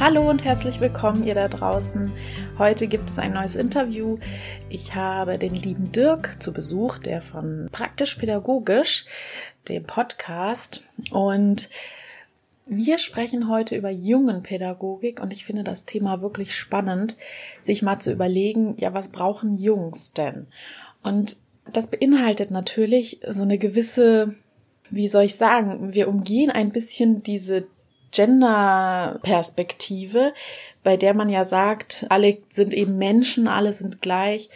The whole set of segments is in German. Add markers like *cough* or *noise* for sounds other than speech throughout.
Hallo und herzlich willkommen ihr da draußen. Heute gibt es ein neues Interview. Ich habe den lieben Dirk zu Besuch, der von Praktisch Pädagogisch, dem Podcast und wir sprechen heute über Jungenpädagogik und ich finde das Thema wirklich spannend, sich mal zu überlegen, ja, was brauchen Jungs denn? Und das beinhaltet natürlich so eine gewisse, wie soll ich sagen, wir umgehen ein bisschen diese Gender-Perspektive, bei der man ja sagt, alle sind eben Menschen, alle sind gleich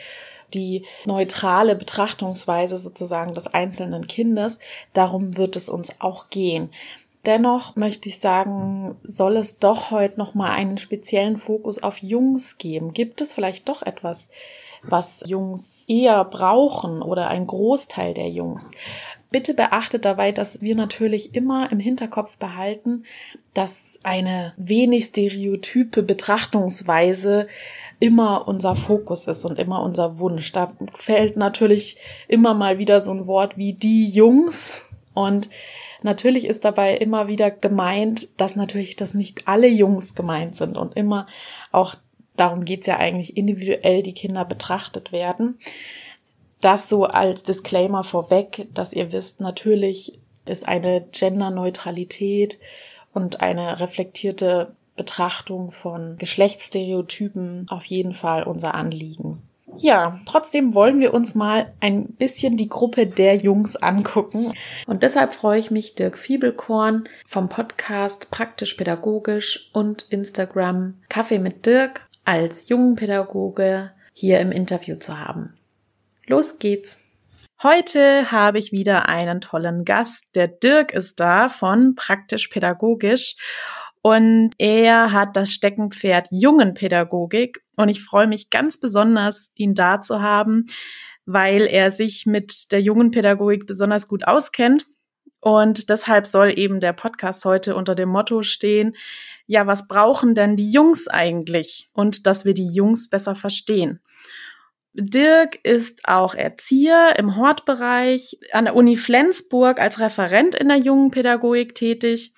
die neutrale Betrachtungsweise sozusagen des einzelnen Kindes. Darum wird es uns auch gehen. Dennoch möchte ich sagen, soll es doch heute noch mal einen speziellen Fokus auf Jungs geben. Gibt es vielleicht doch etwas, was Jungs eher brauchen oder ein Großteil der Jungs? Bitte beachtet dabei, dass wir natürlich immer im Hinterkopf behalten, dass eine wenig stereotype Betrachtungsweise immer unser Fokus ist und immer unser Wunsch. Da fällt natürlich immer mal wieder so ein Wort wie die Jungs und Natürlich ist dabei immer wieder gemeint, dass natürlich das nicht alle Jungs gemeint sind und immer auch darum geht's ja eigentlich individuell die Kinder betrachtet werden. Das so als Disclaimer vorweg, dass ihr wisst, natürlich ist eine Genderneutralität und eine reflektierte Betrachtung von Geschlechtsstereotypen auf jeden Fall unser Anliegen. Ja, trotzdem wollen wir uns mal ein bisschen die Gruppe der Jungs angucken. Und deshalb freue ich mich, Dirk Fiebelkorn vom Podcast Praktisch Pädagogisch und Instagram Kaffee mit Dirk als jungen Pädagoge hier im Interview zu haben. Los geht's! Heute habe ich wieder einen tollen Gast. Der Dirk ist da von Praktisch Pädagogisch und er hat das Steckenpferd Jungenpädagogik und ich freue mich ganz besonders, ihn da zu haben, weil er sich mit der Jungenpädagogik besonders gut auskennt. Und deshalb soll eben der Podcast heute unter dem Motto stehen, ja, was brauchen denn die Jungs eigentlich? Und dass wir die Jungs besser verstehen. Dirk ist auch Erzieher im Hortbereich an der Uni Flensburg als Referent in der Jungenpädagogik tätig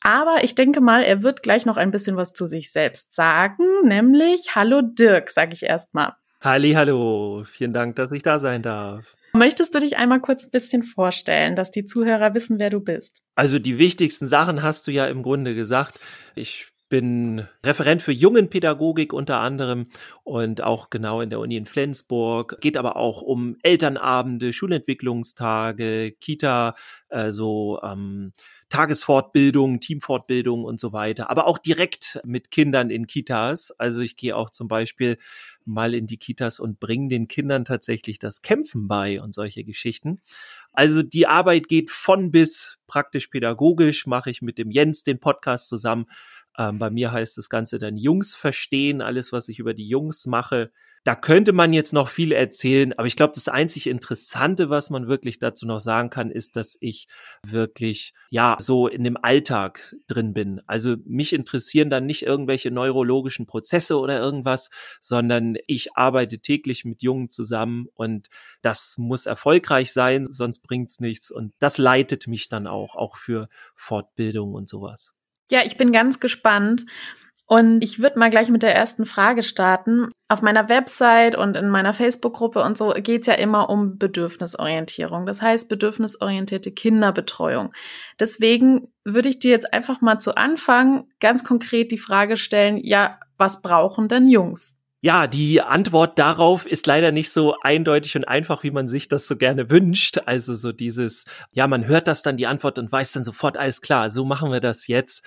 aber ich denke mal, er wird gleich noch ein bisschen was zu sich selbst sagen, nämlich Hallo Dirk, sage ich erstmal. Halli, hallo. Vielen Dank, dass ich da sein darf. Möchtest du dich einmal kurz ein bisschen vorstellen, dass die Zuhörer wissen, wer du bist? Also die wichtigsten Sachen hast du ja im Grunde gesagt. Ich bin Referent für Jungenpädagogik unter anderem und auch genau in der Uni in Flensburg. Geht aber auch um Elternabende, Schulentwicklungstage, Kita, also ähm, Tagesfortbildung, Teamfortbildung und so weiter, aber auch direkt mit Kindern in Kitas. Also ich gehe auch zum Beispiel mal in die Kitas und bringe den Kindern tatsächlich das Kämpfen bei und solche Geschichten. Also die Arbeit geht von bis praktisch pädagogisch, mache ich mit dem Jens den Podcast zusammen. Ähm, bei mir heißt das Ganze dann Jungs verstehen, alles, was ich über die Jungs mache, da könnte man jetzt noch viel erzählen, aber ich glaube, das einzig Interessante, was man wirklich dazu noch sagen kann, ist, dass ich wirklich, ja, so in dem Alltag drin bin. Also mich interessieren dann nicht irgendwelche neurologischen Prozesse oder irgendwas, sondern ich arbeite täglich mit Jungen zusammen und das muss erfolgreich sein, sonst bringt's nichts. Und das leitet mich dann auch, auch für Fortbildung und sowas. Ja, ich bin ganz gespannt. Und ich würde mal gleich mit der ersten Frage starten. Auf meiner Website und in meiner Facebook-Gruppe und so geht's ja immer um Bedürfnisorientierung. Das heißt bedürfnisorientierte Kinderbetreuung. Deswegen würde ich dir jetzt einfach mal zu Anfang ganz konkret die Frage stellen, ja, was brauchen denn Jungs? Ja, die Antwort darauf ist leider nicht so eindeutig und einfach, wie man sich das so gerne wünscht. Also so dieses, ja, man hört das dann die Antwort und weiß dann sofort, alles klar, so machen wir das jetzt.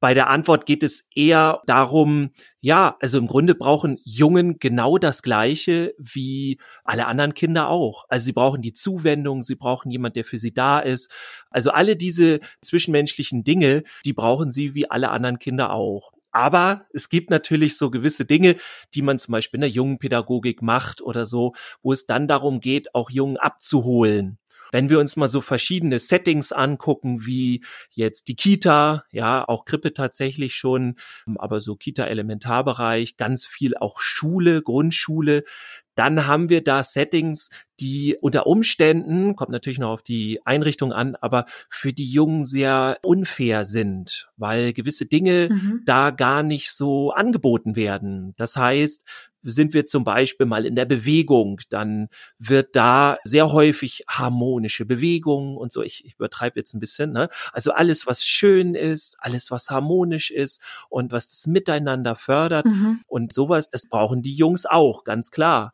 Bei der Antwort geht es eher darum, ja, also im Grunde brauchen Jungen genau das Gleiche wie alle anderen Kinder auch. Also sie brauchen die Zuwendung, sie brauchen jemand, der für sie da ist. Also alle diese zwischenmenschlichen Dinge, die brauchen sie wie alle anderen Kinder auch. Aber es gibt natürlich so gewisse Dinge, die man zum Beispiel in der jungen Pädagogik macht oder so, wo es dann darum geht, auch Jungen abzuholen. Wenn wir uns mal so verschiedene Settings angucken, wie jetzt die Kita, ja, auch Krippe tatsächlich schon, aber so Kita-Elementarbereich, ganz viel auch Schule, Grundschule, dann haben wir da Settings, die unter Umständen, kommt natürlich noch auf die Einrichtung an, aber für die Jungen sehr unfair sind, weil gewisse Dinge mhm. da gar nicht so angeboten werden. Das heißt, sind wir zum Beispiel mal in der Bewegung, dann wird da sehr häufig harmonische Bewegung und so. Ich, ich übertreibe jetzt ein bisschen. Ne? Also alles, was schön ist, alles, was harmonisch ist und was das Miteinander fördert mhm. und sowas, das brauchen die Jungs auch, ganz klar.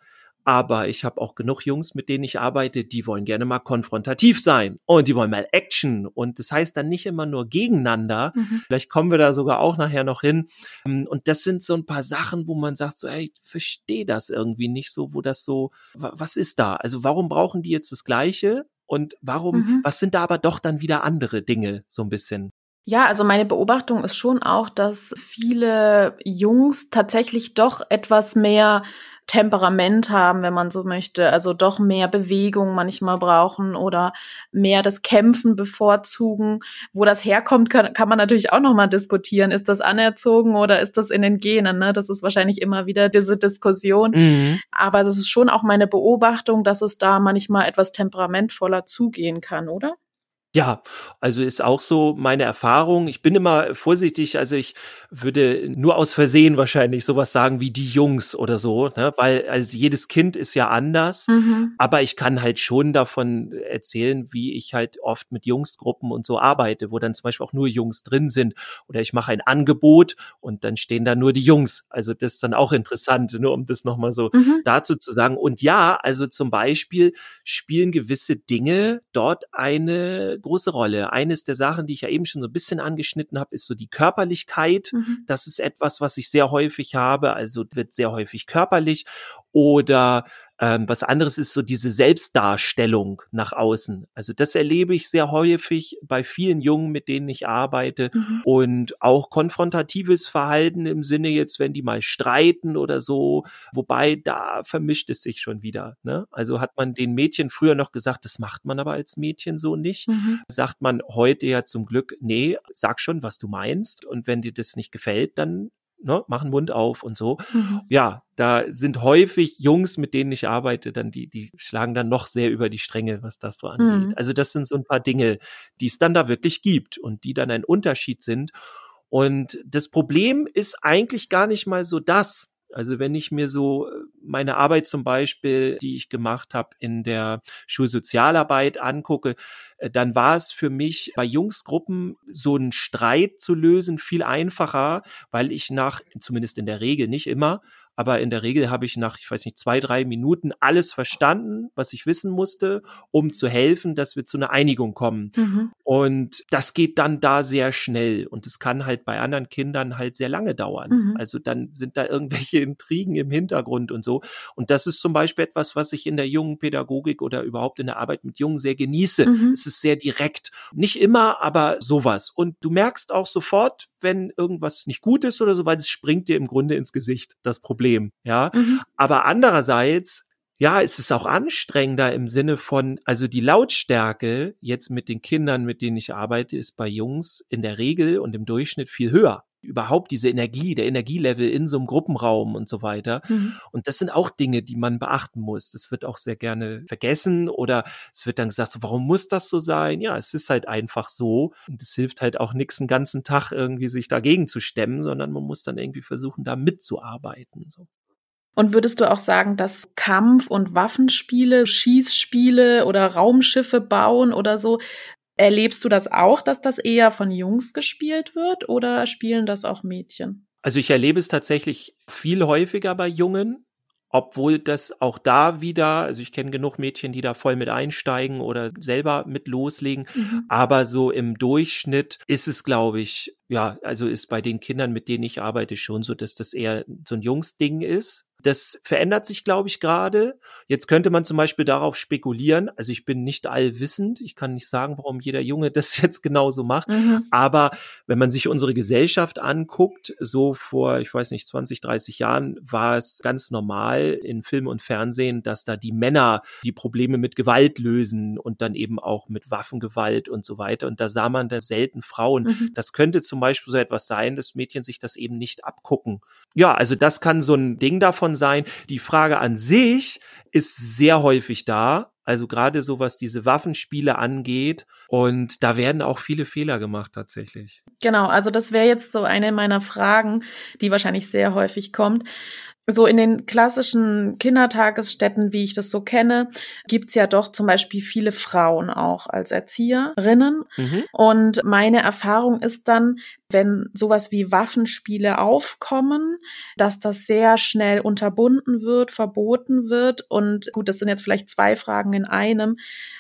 Aber ich habe auch genug Jungs, mit denen ich arbeite, die wollen gerne mal konfrontativ sein und die wollen mal Action. Und das heißt dann nicht immer nur gegeneinander. Mhm. Vielleicht kommen wir da sogar auch nachher noch hin. Ähm, und das sind so ein paar Sachen, wo man sagt, so, ey, ich verstehe das irgendwie nicht so, wo das so, was ist da? Also warum brauchen die jetzt das Gleiche? Und warum, mhm. was sind da aber doch dann wieder andere Dinge, so ein bisschen? Ja, also meine Beobachtung ist schon auch, dass viele Jungs tatsächlich doch etwas mehr Temperament haben, wenn man so möchte, also doch mehr Bewegung manchmal brauchen oder mehr das Kämpfen bevorzugen. Wo das herkommt, kann, kann man natürlich auch nochmal diskutieren. Ist das anerzogen oder ist das in den Genen? Ne? Das ist wahrscheinlich immer wieder diese Diskussion. Mhm. Aber das ist schon auch meine Beobachtung, dass es da manchmal etwas temperamentvoller zugehen kann, oder? Ja, also ist auch so meine Erfahrung. Ich bin immer vorsichtig, also ich würde nur aus Versehen wahrscheinlich sowas sagen wie die Jungs oder so, ne? weil also jedes Kind ist ja anders, mhm. aber ich kann halt schon davon erzählen, wie ich halt oft mit Jungsgruppen und so arbeite, wo dann zum Beispiel auch nur Jungs drin sind oder ich mache ein Angebot und dann stehen da nur die Jungs. Also das ist dann auch interessant, nur um das nochmal so mhm. dazu zu sagen. Und ja, also zum Beispiel spielen gewisse Dinge dort eine große Rolle. Eines der Sachen, die ich ja eben schon so ein bisschen angeschnitten habe, ist so die Körperlichkeit. Mhm. Das ist etwas, was ich sehr häufig habe. Also wird sehr häufig körperlich oder ähm, was anderes ist so diese Selbstdarstellung nach außen. Also das erlebe ich sehr häufig bei vielen Jungen, mit denen ich arbeite. Mhm. Und auch konfrontatives Verhalten im Sinne jetzt, wenn die mal streiten oder so. Wobei da vermischt es sich schon wieder. Ne? Also hat man den Mädchen früher noch gesagt, das macht man aber als Mädchen so nicht. Mhm. Sagt man heute ja zum Glück, nee, sag schon, was du meinst. Und wenn dir das nicht gefällt, dann ne, machen Mund auf und so. Mhm. Ja, da sind häufig Jungs, mit denen ich arbeite, dann die, die schlagen dann noch sehr über die Stränge, was das so angeht. Mhm. Also das sind so ein paar Dinge, die es dann da wirklich gibt und die dann ein Unterschied sind. Und das Problem ist eigentlich gar nicht mal so das. Also wenn ich mir so äh, meine Arbeit zum Beispiel, die ich gemacht habe in der Schulsozialarbeit angucke, äh, dann war es für mich bei Jungsgruppen so einen Streit zu lösen viel einfacher, weil ich nach, zumindest in der Regel, nicht immer, aber in der Regel habe ich nach, ich weiß nicht, zwei, drei Minuten alles verstanden, was ich wissen musste, um zu helfen, dass wir zu einer Einigung kommen. Mhm. Und das geht dann da sehr schnell. Und es kann halt bei anderen Kindern halt sehr lange dauern. Mhm. Also dann sind da irgendwelche *laughs* Intrigen im Hintergrund und so. Und das ist zum Beispiel etwas, was ich in der jungen Pädagogik oder überhaupt in der Arbeit mit Jungen sehr genieße. Mhm. Es ist sehr direkt. Nicht immer, aber sowas. Und du merkst auch sofort, wenn irgendwas nicht gut ist oder so, weil es springt dir im Grunde ins Gesicht, das Problem. Ja. Mhm. Aber andererseits, ja, ist es auch anstrengender im Sinne von, also die Lautstärke jetzt mit den Kindern, mit denen ich arbeite, ist bei Jungs in der Regel und im Durchschnitt viel höher überhaupt diese Energie, der Energielevel in so einem Gruppenraum und so weiter. Mhm. Und das sind auch Dinge, die man beachten muss. Das wird auch sehr gerne vergessen oder es wird dann gesagt, so, warum muss das so sein? Ja, es ist halt einfach so. Und es hilft halt auch nichts, einen ganzen Tag irgendwie sich dagegen zu stemmen, sondern man muss dann irgendwie versuchen, da mitzuarbeiten. So. Und würdest du auch sagen, dass Kampf- und Waffenspiele, Schießspiele oder Raumschiffe bauen oder so Erlebst du das auch, dass das eher von Jungs gespielt wird oder spielen das auch Mädchen? Also ich erlebe es tatsächlich viel häufiger bei Jungen, obwohl das auch da wieder, also ich kenne genug Mädchen, die da voll mit einsteigen oder selber mit loslegen, mhm. aber so im Durchschnitt ist es, glaube ich, ja, also ist bei den Kindern, mit denen ich arbeite, schon so, dass das eher so ein Jungsding ist. Das verändert sich, glaube ich, gerade. Jetzt könnte man zum Beispiel darauf spekulieren. Also ich bin nicht allwissend. Ich kann nicht sagen, warum jeder Junge *laughs* das jetzt genauso macht. Mhm. Aber wenn man sich unsere Gesellschaft anguckt, so vor, ich weiß nicht, 20, 30 Jahren war es ganz normal in Film und Fernsehen, dass da die Männer die Probleme mit Gewalt lösen und dann eben auch mit Waffengewalt und so weiter. Und da sah man da selten Frauen. Mhm. Das könnte zum Beispiel so etwas sein, dass Mädchen sich das eben nicht abgucken. Ja, also das kann so ein Ding davon davon sein. Die Frage an sich ist sehr häufig da. Also gerade so, was diese Waffenspiele angeht. Und da werden auch viele Fehler gemacht tatsächlich. Genau, also das wäre jetzt so eine meiner Fragen, die wahrscheinlich sehr häufig kommt so in den klassischen Kindertagesstätten, wie ich das so kenne, gibt's ja doch zum Beispiel viele Frauen auch als Erzieherinnen. Mhm. Und meine Erfahrung ist dann, wenn sowas wie Waffenspiele aufkommen, dass das sehr schnell unterbunden wird, verboten wird. Und gut, das sind jetzt vielleicht zwei Fragen in einem.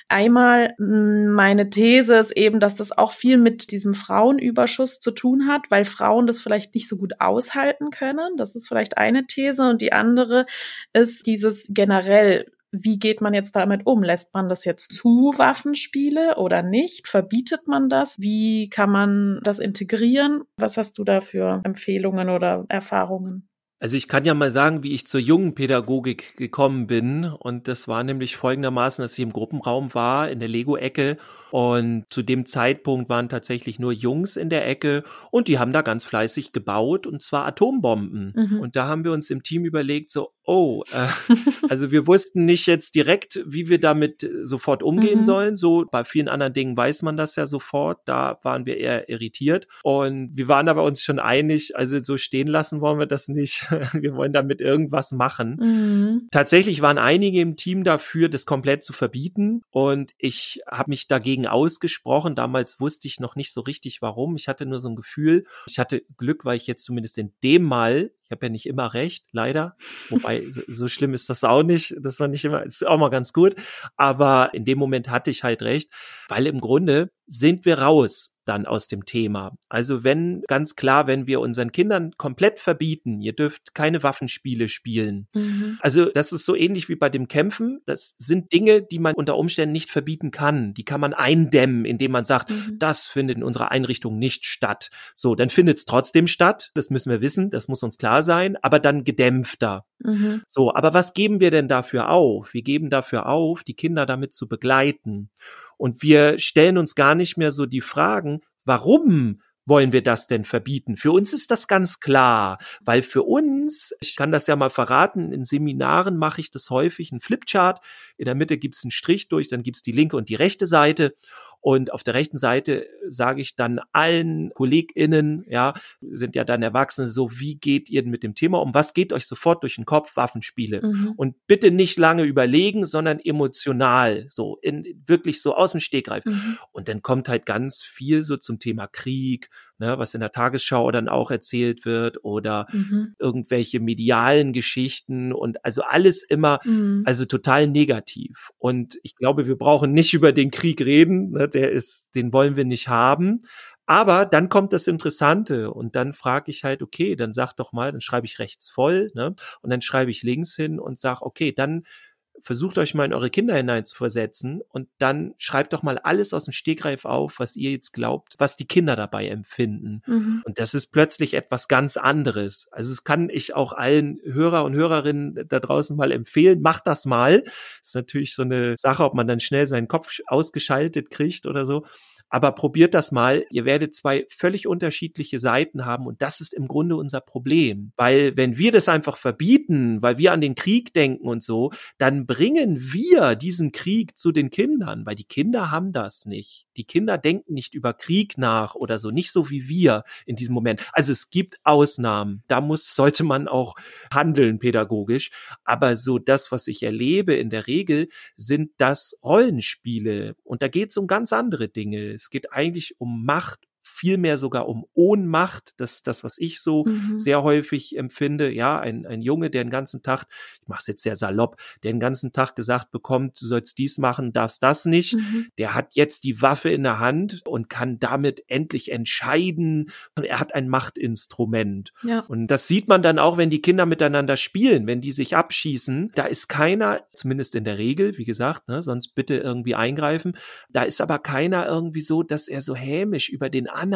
Einmal hm, meine These ist eben, dass das auch viel mit diesem Frauenüberschuss zu tun hat, weil Frauen das vielleicht nicht so gut aushalten können. Das ist vielleicht eine These. Und die andere ist dieses generell wie geht man jetzt damit um? Lässt man das jetzt zu, Waffenspiele oder nicht? Verbietet man das? Wie kann man das integrieren? Was hast du da für Empfehlungen oder Erfahrungen? Also ich kann ja mal sagen, wie ich zur jungen Pädagogik gekommen bin. Und das war nämlich folgendermaßen, dass ich im Gruppenraum war, in der Lego-Ecke. Und zu dem Zeitpunkt waren tatsächlich nur Jungs in der Ecke und die haben da ganz fleißig gebaut und zwar Atombomben. Mhm. Und da haben wir uns im Team überlegt, so, oh, äh, *laughs* also wir wussten nicht jetzt direkt, wie wir damit sofort umgehen mhm. sollen. So bei vielen anderen Dingen weiß man das ja sofort. Da waren wir eher irritiert und wir waren aber uns schon einig, also so stehen lassen wollen wir das nicht. *laughs* wir wollen damit irgendwas machen. Mhm. Tatsächlich waren einige im Team dafür, das komplett zu verbieten und ich habe mich dagegen ausgesprochen. Damals wusste ich noch nicht so richtig warum. Ich hatte nur so ein Gefühl. Ich hatte Glück, weil ich jetzt zumindest in dem Mal ich habe ja nicht immer recht, leider. Wobei, *laughs* so, so, schlimm ist das auch nicht. Das war nicht immer, ist auch mal ganz gut. Aber in dem Moment hatte ich halt recht, weil im Grunde sind wir raus dann aus dem Thema. Also wenn, ganz klar, wenn wir unseren Kindern komplett verbieten, ihr dürft keine Waffenspiele spielen. Mhm. Also das ist so ähnlich wie bei dem Kämpfen. Das sind Dinge, die man unter Umständen nicht verbieten kann. Die kann man eindämmen, indem man sagt, mhm. das findet in unserer Einrichtung nicht statt. So, dann findet es trotzdem statt. Das müssen wir wissen. Das muss uns klar sein. Aber dann gedämpfter. Mhm. So, aber was geben wir denn dafür auf? Wir geben dafür auf, die Kinder damit zu begleiten. Und wir stellen uns gar nicht mehr so die Fragen, warum wollen wir das denn verbieten? Für uns ist das ganz klar, weil für uns, ich kann das ja mal verraten, in Seminaren mache ich das häufig, ein Flipchart, in der Mitte gibt's einen Strich durch, dann gibt's die linke und die rechte Seite und auf der rechten Seite sage ich dann allen KollegInnen, ja, sind ja dann Erwachsene, so, wie geht ihr mit dem Thema um? Was geht euch sofort durch den Kopf? Waffenspiele. Mhm. Und bitte nicht lange überlegen, sondern emotional, so, in, wirklich so aus dem Stegreif. Mhm. Und dann kommt halt ganz viel so zum Thema Krieg, ne, was in der Tagesschau dann auch erzählt wird oder mhm. irgendwelche medialen Geschichten und also alles immer, mhm. also total negativ. Und ich glaube, wir brauchen nicht über den Krieg reden, ne, der ist, den wollen wir nicht haben. Aber dann kommt das Interessante und dann frage ich halt, okay, dann sag doch mal, dann schreibe ich rechts voll, ne? Und dann schreibe ich links hin und sag, okay, dann versucht euch mal in eure Kinder hineinzuversetzen und dann schreibt doch mal alles aus dem Stegreif auf, was ihr jetzt glaubt, was die Kinder dabei empfinden. Mhm. Und das ist plötzlich etwas ganz anderes. Also es kann ich auch allen Hörer und Hörerinnen da draußen mal empfehlen. Macht das mal. Das ist natürlich so eine Sache, ob man dann schnell seinen Kopf ausgeschaltet kriegt oder so. Aber probiert das mal. Ihr werdet zwei völlig unterschiedliche Seiten haben und das ist im Grunde unser Problem. Weil wenn wir das einfach verbieten, weil wir an den Krieg denken und so, dann bringen wir diesen Krieg zu den Kindern, weil die Kinder haben das nicht. Die Kinder denken nicht über Krieg nach oder so, nicht so wie wir in diesem Moment. Also es gibt Ausnahmen. Da muss, sollte man auch handeln pädagogisch. Aber so das, was ich erlebe in der Regel, sind das Rollenspiele. Und da geht es um ganz andere Dinge. Es geht eigentlich um Macht, viel mehr sogar um Ohnmacht. Das ist das, was ich so Mhm. sehr häufig empfinde. Ja, ein, ein Junge, der den ganzen Tag, ich mache es jetzt sehr salopp, der den ganzen Tag gesagt bekommt, du sollst dies machen, darfst das nicht. Mhm. Der hat jetzt die Waffe in der Hand und kann damit endlich entscheiden. Und er hat ein Machtinstrument. Ja. Und das sieht man dann auch, wenn die Kinder miteinander spielen, wenn die sich abschießen. Da ist keiner, zumindest in der Regel, wie gesagt, ne, sonst bitte irgendwie eingreifen. Da ist aber keiner irgendwie so, dass er so hämisch über den anderen,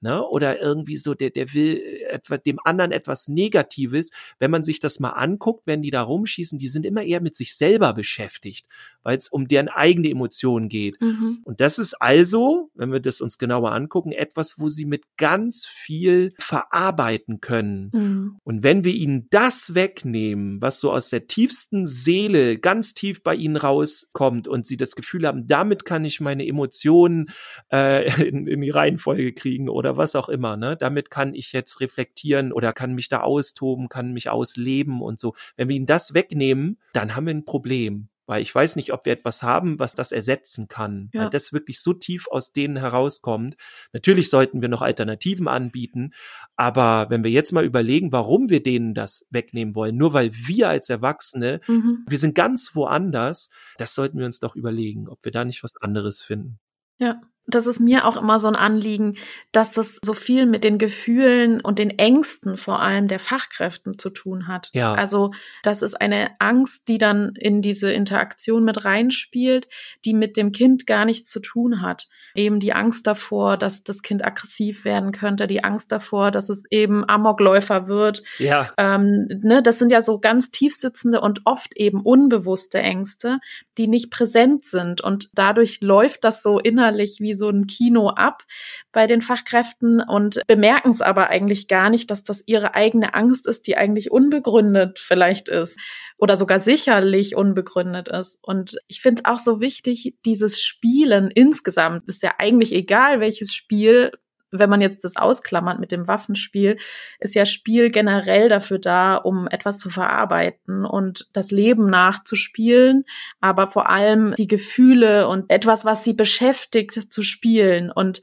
ne, oder irgendwie so, der, der will etwa dem anderen etwas Negatives. Wenn man sich das mal anguckt, wenn die da rumschießen, die sind immer eher mit sich selber beschäftigt, weil es um deren eigene Emotionen geht. Mhm. Und das ist also, wenn wir das uns genauer angucken, etwas, wo sie mit ganz viel verarbeiten können. Mhm. Und wenn wir ihnen das wegnehmen, was so aus der tiefsten Seele ganz tief bei ihnen rauskommt und sie das Gefühl haben, damit kann ich meine Emotionen äh, *laughs* in, in die Reihenfolge kriegen oder was auch immer, ne? Damit kann ich jetzt reflektieren oder kann mich da austoben, kann mich ausleben und so. Wenn wir ihnen das wegnehmen, dann haben wir ein Problem. Weil ich weiß nicht, ob wir etwas haben, was das ersetzen kann. Ja. Weil das wirklich so tief aus denen herauskommt. Natürlich sollten wir noch Alternativen anbieten. Aber wenn wir jetzt mal überlegen, warum wir denen das wegnehmen wollen, nur weil wir als Erwachsene, Mhm. wir sind ganz woanders, das sollten wir uns doch überlegen, ob wir da nicht was anderes finden. Ja, das ist mir auch immer so ein Anliegen, dass das so viel mit den Gefühlen und den Ängsten vor allem der Fachkräften zu tun hat. Ja. Also das ist eine Angst, die dann in diese Interaktion mit reinspielt, die mit dem Kind gar nichts zu tun hat. Eben die Angst davor, dass das Kind aggressiv werden könnte, die Angst davor, dass es eben Amokläufer wird, Ja, ähm, ne, das sind ja so ganz tiefsitzende und oft eben unbewusste Ängste, die nicht präsent sind. Und dadurch läuft das so innerlich wie so ein Kino ab bei den Fachkräften und bemerken es aber eigentlich gar nicht, dass das ihre eigene Angst ist, die eigentlich unbegründet vielleicht ist oder sogar sicherlich unbegründet ist. Und ich finde es auch so wichtig, dieses Spielen insgesamt ist ja eigentlich egal, welches Spiel wenn man jetzt das ausklammert mit dem Waffenspiel, ist ja Spiel generell dafür da, um etwas zu verarbeiten und das Leben nachzuspielen, aber vor allem die Gefühle und etwas, was sie beschäftigt, zu spielen. Und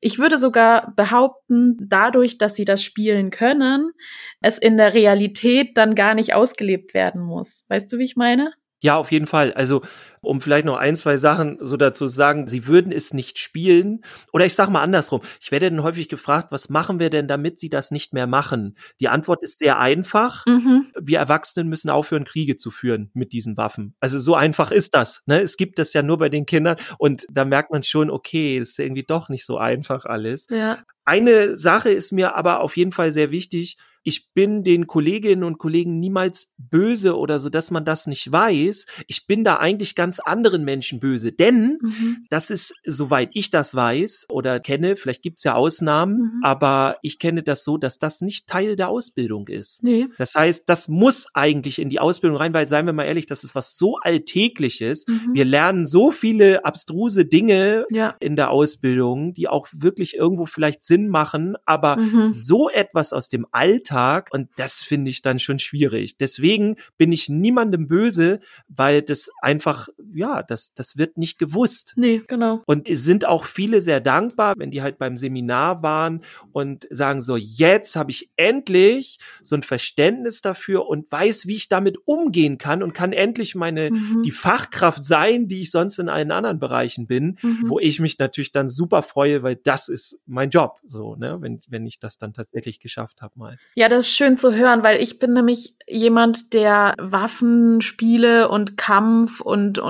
ich würde sogar behaupten, dadurch, dass sie das spielen können, es in der Realität dann gar nicht ausgelebt werden muss. Weißt du, wie ich meine? Ja, auf jeden Fall. Also, um vielleicht noch ein, zwei Sachen so dazu zu sagen, sie würden es nicht spielen. Oder ich sage mal andersrum. Ich werde dann häufig gefragt, was machen wir denn, damit sie das nicht mehr machen? Die Antwort ist sehr einfach. Mhm. Wir Erwachsenen müssen aufhören, Kriege zu führen mit diesen Waffen. Also so einfach ist das. Ne? Es gibt das ja nur bei den Kindern. Und da merkt man schon, okay, das ist irgendwie doch nicht so einfach alles. Ja. Eine Sache ist mir aber auf jeden Fall sehr wichtig. Ich bin den Kolleginnen und Kollegen niemals böse oder so, dass man das nicht weiß. Ich bin da eigentlich ganz anderen Menschen böse, denn Mhm. das ist, soweit ich das weiß oder kenne, vielleicht gibt's ja Ausnahmen, Mhm. aber ich kenne das so, dass das nicht Teil der Ausbildung ist. Nee. Das heißt, das muss eigentlich in die Ausbildung rein, weil seien wir mal ehrlich, das ist was so Alltägliches. Mhm. Wir lernen so viele abstruse Dinge Ja. in der Ausbildung, die auch wirklich irgendwo vielleicht Sinn machen, aber Mhm. so etwas aus dem Alltag und das finde ich dann schon schwierig. Deswegen bin ich niemandem böse, weil das einfach, ja, das, das wird nicht gewusst. Nee, genau. Und es sind auch viele sehr dankbar, wenn die halt beim Seminar waren und sagen so, jetzt habe ich endlich so ein Verständnis dafür und weiß, wie ich damit umgehen kann und kann endlich meine, Mhm. die Fachkraft sein, die ich sonst in allen anderen Bereichen bin, Mhm. wo ich mich natürlich dann super freue, weil das ist mein Job, so, ne, wenn, wenn ich das dann tatsächlich geschafft habe mal. Ja, das ist schön zu hören, weil ich bin nämlich jemand, der Waffenspiele und Kampf und, und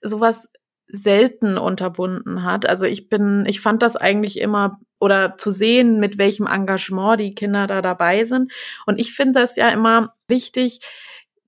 sowas selten unterbunden hat. Also ich bin, ich fand das eigentlich immer oder zu sehen, mit welchem Engagement die Kinder da dabei sind. Und ich finde das ja immer wichtig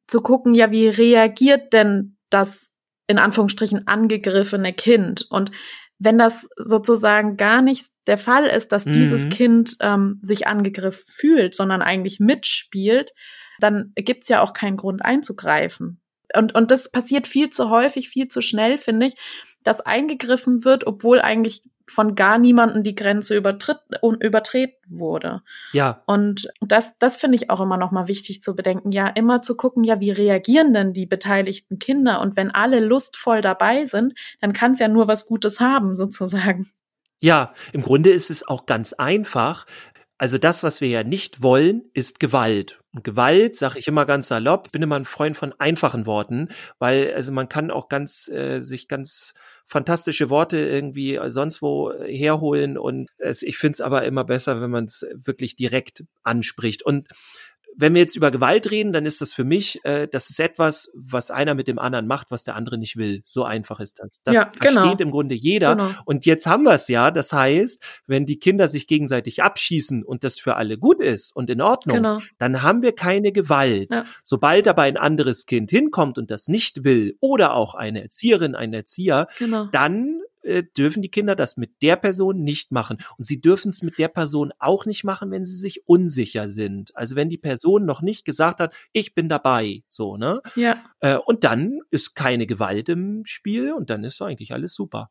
zu gucken, ja, wie reagiert denn das in Anführungsstrichen angegriffene Kind? Und wenn das sozusagen gar nicht der Fall ist, dass dieses Mhm. Kind ähm, sich angegriffen fühlt, sondern eigentlich mitspielt, dann gibt's ja auch keinen Grund einzugreifen. Und, und das passiert viel zu häufig, viel zu schnell, finde ich, dass eingegriffen wird, obwohl eigentlich von gar niemandem die Grenze übertritt, übertreten wurde. Ja, Und das, das finde ich auch immer noch mal wichtig zu bedenken. Ja, immer zu gucken, ja, wie reagieren denn die beteiligten Kinder? Und wenn alle lustvoll dabei sind, dann kann es ja nur was Gutes haben, sozusagen. Ja, im Grunde ist es auch ganz einfach. Also das, was wir ja nicht wollen, ist Gewalt. Und Gewalt, sage ich immer ganz salopp, bin immer ein Freund von einfachen Worten, weil also man kann auch ganz äh, sich ganz fantastische Worte irgendwie sonst wo herholen und es, ich finde es aber immer besser, wenn man es wirklich direkt anspricht. Und wenn wir jetzt über Gewalt reden, dann ist das für mich, äh, das ist etwas, was einer mit dem anderen macht, was der andere nicht will. So einfach ist das. Das Ja, versteht genau. im Grunde jeder. Genau. Und jetzt haben wir es ja. Das heißt, wenn die Kinder sich gegenseitig abschießen und das für alle gut ist und in Ordnung, Genau. dann haben wir keine Gewalt. Ja. Sobald aber ein anderes Kind hinkommt und das nicht will oder auch eine Erzieherin, ein Erzieher, Genau. dann äh, dürfen die Kinder das mit der Person nicht machen. Und sie dürfen es mit der Person auch nicht machen, wenn sie sich unsicher sind. Also wenn die Person noch nicht gesagt hat, ich bin dabei, so, ne? Ja. Äh, und dann ist keine Gewalt im Spiel und dann ist eigentlich alles super.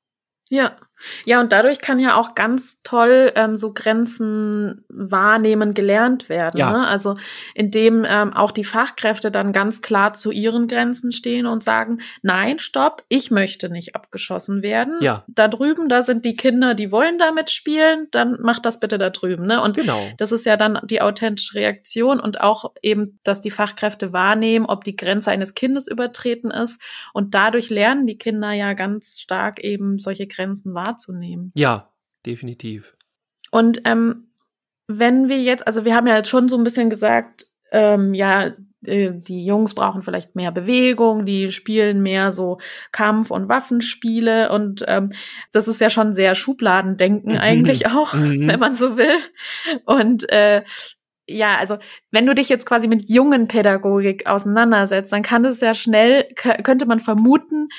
Ja, ja, und dadurch kann ja auch ganz toll ähm, so Grenzen wahrnehmen gelernt werden. Ja. Ne? Also indem ähm, auch die Fachkräfte dann ganz klar zu ihren Grenzen stehen und sagen, nein, stopp, ich möchte nicht abgeschossen werden. Ja. Da drüben, da sind die Kinder, die wollen damit spielen, dann macht das bitte da drüben. Ne? Und Genau. das ist ja dann die authentische Reaktion und auch eben, dass die Fachkräfte wahrnehmen, ob die Grenze eines Kindes übertreten ist. Und dadurch lernen die Kinder ja ganz stark eben solche Grenzen wahrzunehmen. Ja, definitiv. Und ähm, wenn wir jetzt, also wir haben ja jetzt schon so ein bisschen gesagt, ähm, ja, äh, die Jungs brauchen vielleicht mehr Bewegung, die spielen mehr so Kampf- und Waffenspiele und ähm, das ist ja schon sehr Schubladendenken Mhm. *laughs* eigentlich auch, Mhm. wenn man so will. Und äh, ja, also wenn du dich jetzt quasi mit jungen Pädagogik auseinandersetzt, dann kann es ja schnell, könnte man vermuten,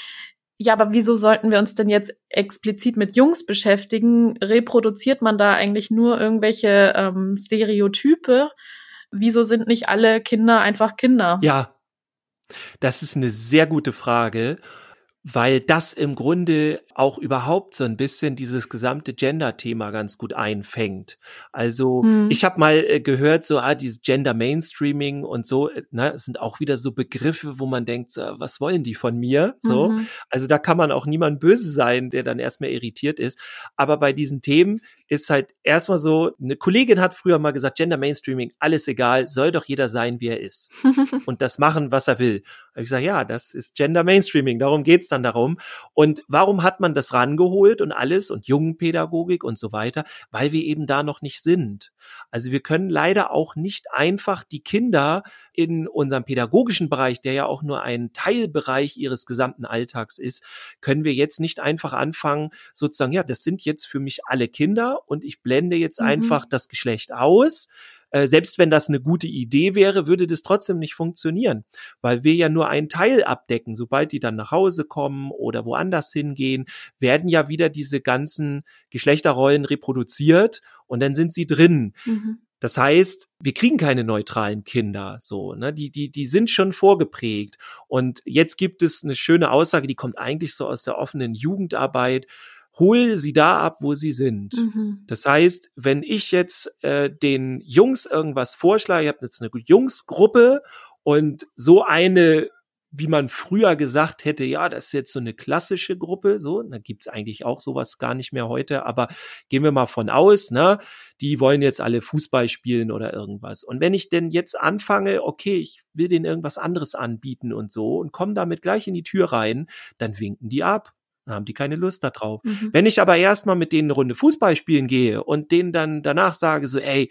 ja, aber wieso sollten wir uns denn jetzt explizit mit Jungs beschäftigen? Reproduziert man da eigentlich nur irgendwelche ähm, Stereotype? Wieso sind nicht alle Kinder einfach Kinder? Ja, das ist eine sehr gute Frage, weil das im Grunde auch überhaupt so ein bisschen dieses gesamte Gender-Thema ganz gut einfängt. Also Hm. ich habe mal äh, gehört, so ah, dieses Gender Mainstreaming und so, äh, ne, sind auch wieder so Begriffe, wo man denkt, so, was wollen die von mir? So, Mhm. also da kann man auch niemand böse sein, der dann erstmal irritiert ist. Aber bei diesen Themen ist halt erstmal so, eine Kollegin hat früher mal gesagt, Gender Mainstreaming, alles egal, soll doch jeder sein, wie er ist. *laughs* und das machen, was er will. Hab ich gesagt, ja, das ist Gender Mainstreaming, darum geht's dann darum. Und warum hat man das rangeholt und alles und Jungenpädagogik und so weiter? Weil wir eben da noch nicht sind. Also wir können leider auch nicht einfach die Kinder in unserem pädagogischen Bereich, der ja auch nur ein Teilbereich ihres gesamten Alltags ist, können wir jetzt nicht einfach anfangen, sozusagen, ja, das sind jetzt für mich alle Kinder und ich blende jetzt Mhm. einfach das Geschlecht aus. Äh, selbst wenn das eine gute Idee wäre, würde das trotzdem nicht funktionieren, weil wir ja nur einen Teil abdecken. Sobald die dann nach Hause kommen oder woanders hingehen, werden ja wieder diese ganzen Geschlechterrollen reproduziert und dann sind sie drin. Mhm. Das heißt, wir kriegen keine neutralen Kinder, so, ne? Die, die, die sind schon vorgeprägt. Und jetzt gibt es eine schöne Aussage, die kommt eigentlich so aus der offenen Jugendarbeit. Hol sie da ab, wo sie sind. Mhm. Das heißt, wenn ich jetzt äh, den Jungs irgendwas vorschlage, ihr habt jetzt eine Jungsgruppe und so eine, wie man früher gesagt hätte, ja, das ist jetzt so eine klassische Gruppe, so, da gibt's eigentlich auch sowas gar nicht mehr heute, aber gehen wir mal von aus, ne, die wollen jetzt alle Fußball spielen oder irgendwas. Und wenn ich denn jetzt anfange, okay, ich will denen irgendwas anderes anbieten und so und komme damit gleich in die Tür rein, dann winken die ab. Dann haben die keine Lust da drauf. Mhm. Wenn ich aber erstmal mit denen eine Runde Fußball spielen gehe und denen dann danach sage so, ey,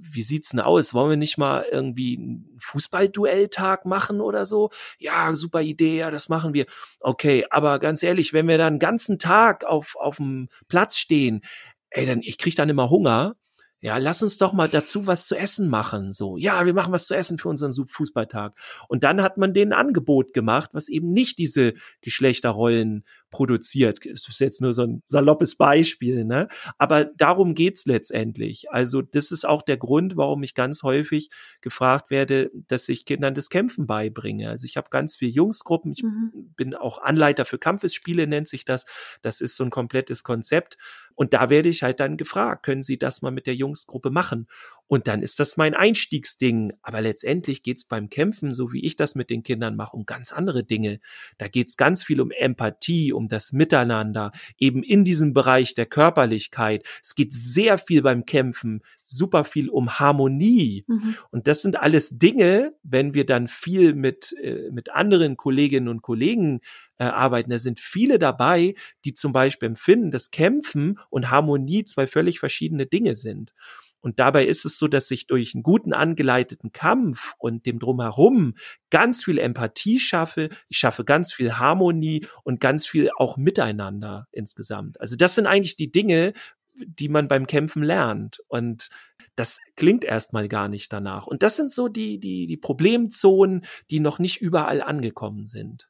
wie sieht's denn aus? Wollen wir nicht mal irgendwie einen Fußballduelltag machen oder so? Ja, super Idee, ja, das machen wir. Okay, aber ganz ehrlich, wenn wir dann einen ganzen Tag auf, auf dem Platz stehen, ey, dann, ich krieg dann immer Hunger. Ja, lass uns doch mal dazu was zu essen machen. So, ja, wir machen was zu essen für unseren Fußballtag. Und dann hat man denen ein Angebot gemacht, was eben nicht diese Geschlechterrollen produziert. Das ist jetzt nur so ein saloppes Beispiel, ne? Aber darum geht's letztendlich. Also, das ist auch der Grund, warum ich ganz häufig gefragt werde, dass ich Kindern das Kämpfen beibringe. Also, ich habe ganz viele Jungsgruppen. Ich Mhm. bin auch Anleiter für Kampfesspiele, nennt sich das. Das ist so ein komplettes Konzept. Und da werde ich halt dann gefragt, können Sie das mal mit der Jungsgruppe machen? Und dann ist das mein Einstiegsding. Aber letztendlich geht's beim Kämpfen, so wie ich das mit den Kindern mache, um ganz andere Dinge. Da geht's ganz viel um Empathie, um das Miteinander, eben in diesem Bereich der Körperlichkeit. Es geht sehr viel beim Kämpfen, super viel um Harmonie. Mhm. Und das sind alles Dinge, wenn wir dann viel mit, äh, mit anderen Kolleginnen und Kollegen äh, arbeiten. Da sind viele dabei, die zum Beispiel empfinden, dass Kämpfen und Harmonie zwei völlig verschiedene Dinge sind. Und dabei ist es so, dass ich durch einen guten angeleiteten Kampf und dem drumherum ganz viel Empathie schaffe. Ich schaffe ganz viel Harmonie und ganz viel auch Miteinander insgesamt. Also das sind eigentlich die Dinge, die man beim Kämpfen lernt. Und das klingt erstmal gar nicht danach. Und das sind so die, die, die Problemzonen, die noch nicht überall angekommen sind.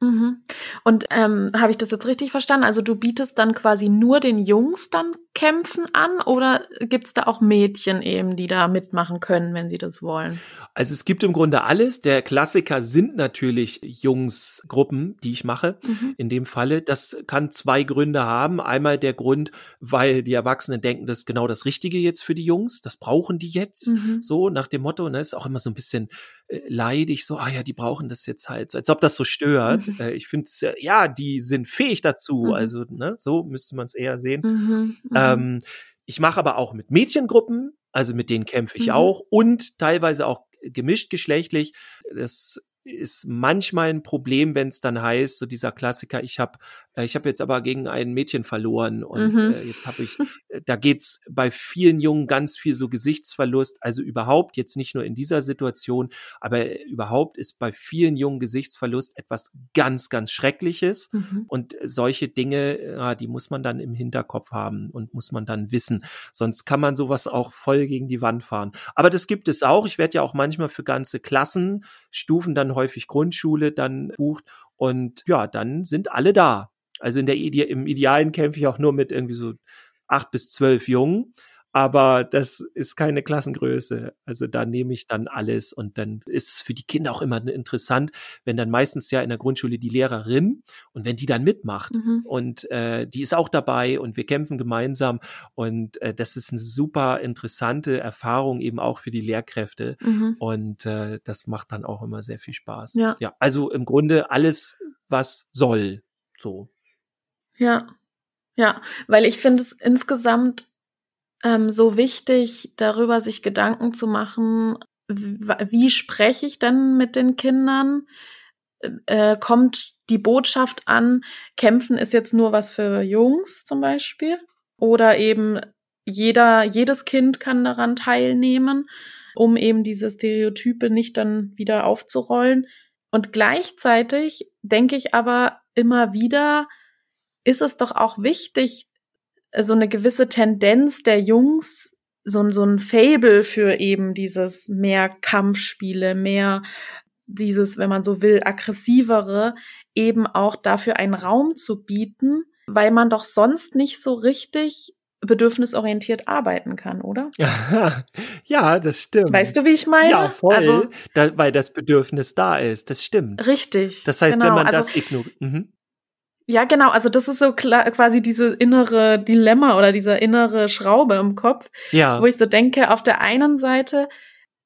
Mhm. Und ähm, habe ich das jetzt richtig verstanden? Also du bietest dann quasi nur den Jungs dann Kämpfen an oder gibt es da auch Mädchen eben, die da mitmachen können, wenn sie das wollen? Also es gibt im Grunde alles. Der Klassiker sind natürlich Jungsgruppen, die ich mache. Mhm. In dem Falle, das kann zwei Gründe haben. Einmal der Grund, weil die Erwachsenen denken, das ist genau das Richtige jetzt für die Jungs. Das brauchen die jetzt. Mhm. So nach dem Motto. Ne, ist auch immer so ein bisschen leidig, so, ah ja, die brauchen das jetzt halt, so, als ob das so stört. Mhm. Äh, ich finde es, ja, die sind fähig dazu. Mhm. Also, ne, so müsste man es eher sehen. Mhm. mhm. Ähm, ich mache aber auch mit Mädchengruppen, also mit denen kämpfe ich mhm. auch und teilweise auch gemischt geschlechtlich. Das ist manchmal ein Problem, wenn es dann heißt, so dieser Klassiker, ich habe äh, ich habe jetzt aber gegen ein Mädchen verloren und mhm. äh, jetzt habe ich, äh, da geht's bei vielen Jungen ganz viel so Gesichtsverlust, also überhaupt jetzt nicht nur in dieser Situation, aber überhaupt ist bei vielen Jungen Gesichtsverlust etwas ganz, ganz Schreckliches mhm. und solche Dinge, ja, die muss man dann im Hinterkopf haben und muss man dann wissen, sonst kann man sowas auch voll gegen die Wand fahren. Aber das gibt es auch. Ich werde ja auch manchmal für ganze Klassenstufen dann häufig Grundschule dann bucht und ja, dann sind alle da. Also in der im Idealen kämpfe ich auch nur mit irgendwie so acht bis zwölf Jungen. Aber das ist keine Klassengröße. Also da nehme ich dann alles und dann ist es für die Kinder auch immer interessant, wenn dann meistens ja in der Grundschule die Lehrerin und wenn die dann mitmacht mhm. und äh, die ist auch dabei und wir kämpfen gemeinsam und äh, das ist eine super interessante Erfahrung eben auch für die Lehrkräfte mhm. und äh, das macht dann auch immer sehr viel Spaß. Ja, ja also im Grunde alles, was soll, so. Ja, ja, weil ich finde es insgesamt ähm, so wichtig, darüber sich Gedanken zu machen, wie spreche ich denn mit den Kindern? Äh, kommt die Botschaft an, kämpfen ist jetzt nur was für Jungs zum Beispiel? Oder eben jeder, jedes Kind kann daran teilnehmen, um eben diese Stereotype nicht dann wieder aufzurollen. Und gleichzeitig denke ich aber immer wieder, ist es doch auch wichtig, so eine gewisse Tendenz der Jungs, so, so ein Fable für eben dieses mehr Kampfspiele, mehr dieses, wenn man so will, aggressivere, eben auch dafür einen Raum zu bieten, weil man doch sonst nicht so richtig bedürfnisorientiert arbeiten kann, oder? *laughs* ja, das stimmt. Weißt du, wie ich meine? Ja, voll, also, da, weil das Bedürfnis da ist. Das stimmt. Richtig. Das heißt, genau, wenn man also, das ignoriert. Mhm. Ja, genau. Also das ist so klar, quasi diese innere Dilemma oder diese innere Schraube im Kopf, ja. wo ich so denke, auf der einen Seite,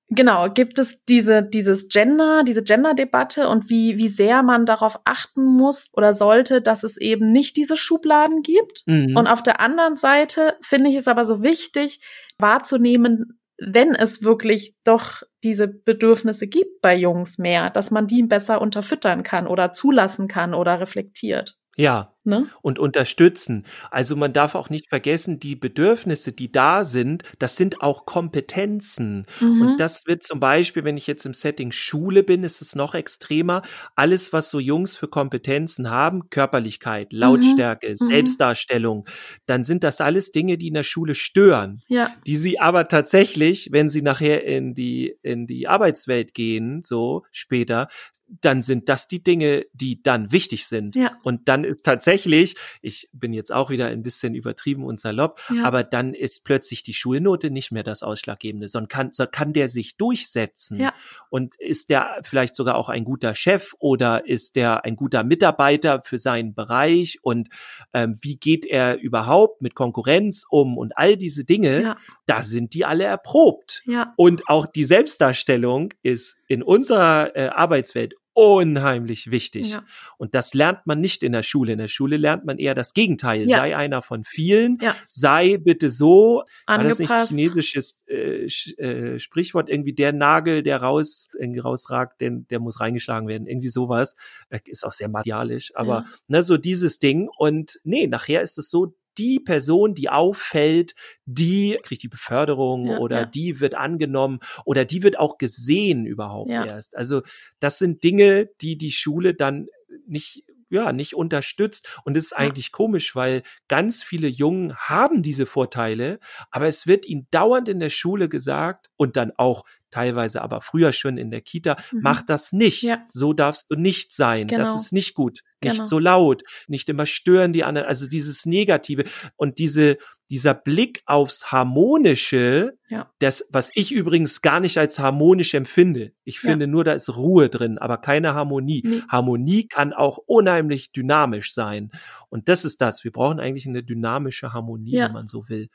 genau, gibt es diese, dieses Gender, diese Gender-Debatte und wie, wie sehr man darauf achten muss oder sollte, dass es eben nicht diese Schubladen gibt. Mhm. Und auf der anderen Seite finde ich es aber so wichtig, wahrzunehmen, wenn es wirklich doch diese Bedürfnisse gibt bei Jungs mehr, dass man die besser unterfüttern kann oder zulassen kann oder reflektiert. Ja, ne? und unterstützen. Also man darf auch nicht vergessen, die Bedürfnisse, die da sind, das sind auch Kompetenzen. Mhm. Und das wird zum Beispiel, wenn ich jetzt im Setting Schule bin, ist es noch extremer. Alles, was so Jungs für Kompetenzen haben, Körperlichkeit, mhm. Lautstärke, mhm. Selbstdarstellung, dann sind das alles Dinge, die in der Schule stören. Ja. Die sie aber tatsächlich, wenn sie nachher in die, in die Arbeitswelt gehen, so später, dann sind das die Dinge, die dann wichtig sind. Ja. Und dann ist tatsächlich, ich bin jetzt auch wieder ein bisschen übertrieben und salopp, ja. aber dann ist plötzlich die Schulnote nicht mehr das Ausschlaggebende, sondern kann, so kann der sich durchsetzen. Ja. Und ist der vielleicht sogar auch ein guter Chef oder ist der ein guter Mitarbeiter für seinen Bereich und ähm, wie geht er überhaupt mit Konkurrenz um und all diese Dinge, ja. da sind die alle erprobt. Ja. Und auch die Selbstdarstellung ist in unserer äh, Arbeitswelt unheimlich wichtig. Ja. Und das lernt man nicht in der Schule. In der Schule lernt man eher das Gegenteil. Ja. Sei einer von vielen, Ja. sei bitte so, war das nicht Angepasst. chinesisches äh, äh, Sprichwort, irgendwie der Nagel, der raus, irgendwie rausragt, den, der muss reingeschlagen werden. Irgendwie sowas. Äh, Ist auch sehr materialisch, aber ne, so dieses Ding. Und nee, nachher ist es so, die Person, die auffällt, die kriegt die Beförderung Ja, oder ja. die wird angenommen oder die wird auch gesehen überhaupt Ja. erst. Also das sind Dinge, die die Schule dann nicht ja, nicht unterstützt. Und das ist Ja. eigentlich komisch, weil ganz viele Jungen haben diese Vorteile, aber es wird ihnen dauernd in der Schule gesagt und dann auch teilweise aber früher schon in der Kita, Mhm. mach das nicht. Ja. So darfst du nicht sein. Das Genau. ist nicht gut. Nicht Genau. so laut, nicht immer stören die anderen. Also dieses Negative und diese, dieser Blick aufs Harmonische, Ja. das, was ich übrigens gar nicht als harmonisch empfinde. Ich Ja. finde nur, da ist Ruhe drin, aber keine Harmonie. Nee. Harmonie kann auch unheimlich dynamisch sein. Und das ist das. Wir brauchen eigentlich eine dynamische Harmonie, Ja. wenn man so will.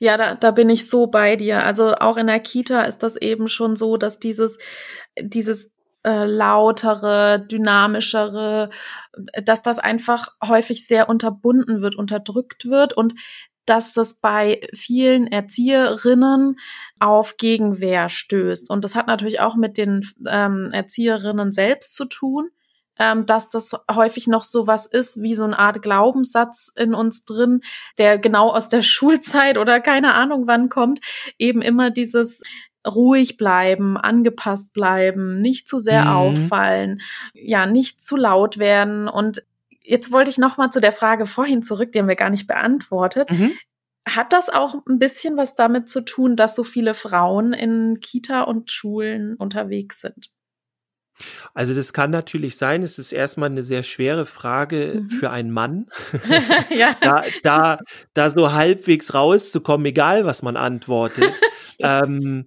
Ja, da, da bin ich so bei dir. Also auch in der Kita ist das eben schon so, dass dieses, dieses äh, lautere, dynamischere, dass das einfach häufig sehr unterbunden wird, unterdrückt wird und dass das bei vielen Erzieherinnen auf Gegenwehr stößt. Und das hat natürlich auch mit den ähm, Erzieherinnen selbst zu tun, ähm, dass das häufig noch so was ist wie so eine Art Glaubenssatz in uns drin, der genau aus der *laughs* Schulzeit oder keine Ahnung wann kommt, eben immer dieses ruhig bleiben, angepasst bleiben, nicht zu sehr Mhm. auffallen, ja, nicht zu laut werden. Und jetzt wollte ich noch mal zu der Frage vorhin zurück, die haben wir gar nicht beantwortet. Mhm. Hat das auch ein bisschen was damit zu tun, dass so viele Frauen in Kita und Schulen unterwegs sind? Also das kann natürlich sein. Es ist erstmal eine sehr schwere Frage Mhm. für einen Mann, *laughs* ja. da, da, da so halbwegs rauszukommen, egal was man antwortet. *laughs* ähm,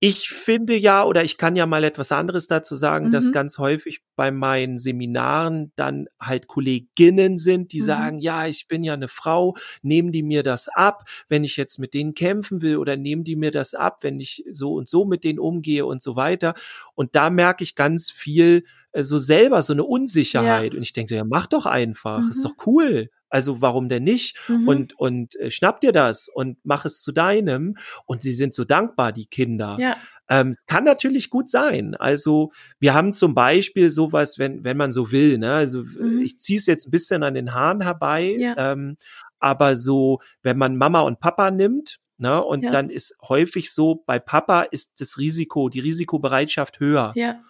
ich finde ja, oder ich kann ja mal etwas anderes dazu sagen, dass Mhm. ganz häufig bei meinen Seminaren dann halt Kolleginnen sind, die Mhm. sagen, ja, ich bin ja eine Frau, nehmen die mir das ab, wenn ich jetzt mit denen kämpfen will oder nehmen die mir das ab, wenn ich so und so mit denen umgehe und so weiter. Und da merke ich ganz viel äh, so selber so eine Unsicherheit. Und ich denke, so, ja, mach doch einfach, ist Mhm. doch cool. Also warum denn nicht? Mhm. Und, und äh, schnapp dir das und mach es zu deinem. Und sie sind so dankbar, die Kinder. ja. Ähm, kann natürlich gut sein. Also wir haben zum Beispiel sowas, wenn, wenn man so will, ne? Also Mhm. ich ziehe es jetzt ein bisschen an den Haaren herbei, Ja. ähm, aber so, wenn man Mama und Papa nimmt, ne, und Ja. dann ist häufig so, bei Papa ist das Risiko, die Risikobereitschaft höher. Ja.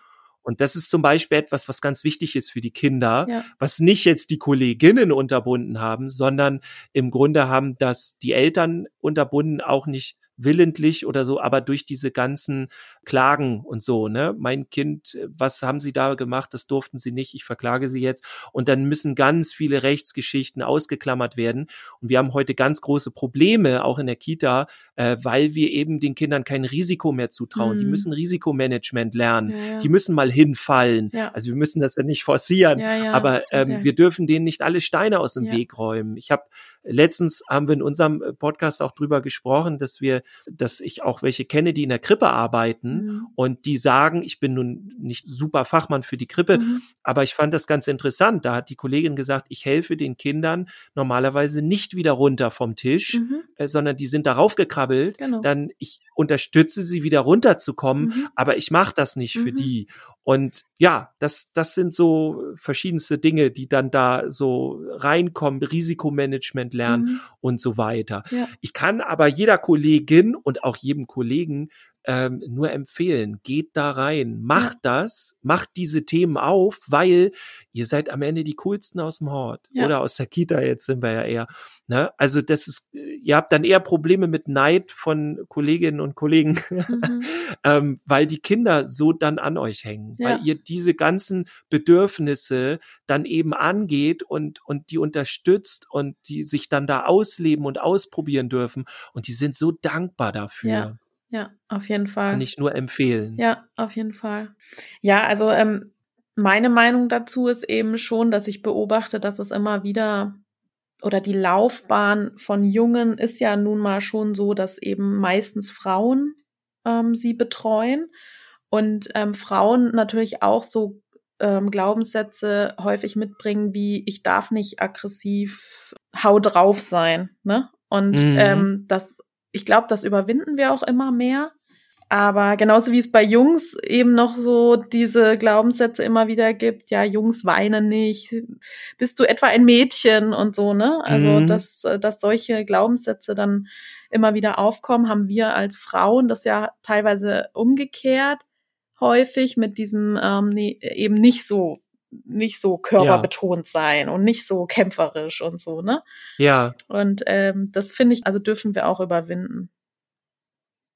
Und das ist zum Beispiel etwas, was ganz wichtig ist für die Kinder, Ja. was nicht jetzt die Kolleginnen unterbunden haben, sondern im Grunde haben das die Eltern unterbunden, auch nicht willentlich oder so, aber durch diese ganzen Klagen und so, ne? Mein Kind, was haben Sie da gemacht? Das durften Sie nicht. Ich verklage Sie jetzt. Und dann müssen ganz viele Rechtsgeschichten ausgeklammert werden. Und wir haben heute ganz große Probleme, auch in der Kita, äh, weil wir eben den Kindern kein Risiko mehr zutrauen. Die Mhm. müssen Risikomanagement lernen. Ja, ja. Die müssen mal hinfallen. Ja. Also wir müssen das ja nicht forcieren. Aber ähm, ja. wir dürfen denen nicht alle Steine aus dem. Weg räumen. Ich habe letztens haben wir in unserem äh, Podcast auch drüber gesprochen, dass wir, dass ich auch welche kenne, die in der Krippe arbeiten Mhm. und die sagen, ich bin nun nicht super Fachmann für die Krippe, Mhm. aber ich fand das ganz interessant. Da hat die Kollegin gesagt, ich helfe den Kindern normalerweise nicht wieder runter vom Tisch, Mhm. äh, sondern die sind darauf gekrabbelt. Genau. Dann ich unterstütze sie wieder runterzukommen, Mhm. aber ich mache das nicht für Mhm. die. Und ja, das, das sind so verschiedenste Dinge, die dann da so reinkommen, Risikomanagement lernen Mhm. und so weiter. Ja. Ich kann aber jeder Kollegin und auch jedem Kollegen ähm, nur empfehlen, geht da rein, macht das, macht diese Themen auf, weil ihr seid am Ende die coolsten aus dem Hort Ja. oder aus der Kita, jetzt sind wir ja eher. Ne? Also das ist, ihr habt dann eher Probleme mit Neid von Kolleginnen und Kollegen, *laughs* Mhm. ähm, weil die Kinder so dann an euch hängen, Ja. weil ihr diese ganzen Bedürfnisse dann eben angeht und, und die unterstützt und die sich dann da ausleben und ausprobieren dürfen. Und die sind so dankbar dafür. Ja. Ja, auf jeden Fall. Kann ich nur empfehlen. Ja, auf jeden Fall. Ja, also ähm, meine Meinung dazu ist eben schon, dass ich beobachte, dass es immer wieder oder die Laufbahn von Jungen ist ja nun mal schon so, dass eben meistens Frauen ähm, sie betreuen und ähm, Frauen natürlich auch so ähm, Glaubenssätze häufig mitbringen, wie ich darf nicht aggressiv hau drauf sein, ne? Und mhm. ähm, das, ich glaube, das überwinden wir auch immer mehr. Aber genauso wie es bei Jungs eben noch so diese Glaubenssätze immer wieder gibt, ja, Jungs weinen nicht, bist du etwa ein Mädchen und so, ne? Also, mhm. dass, dass solche Glaubenssätze dann immer wieder aufkommen, haben wir als Frauen das ja teilweise umgekehrt häufig mit diesem ähm, nee, eben nicht so nicht so körperbetont ja. sein und nicht so kämpferisch und so, ne? Ja. Und ähm, das finde ich, also dürfen wir auch überwinden.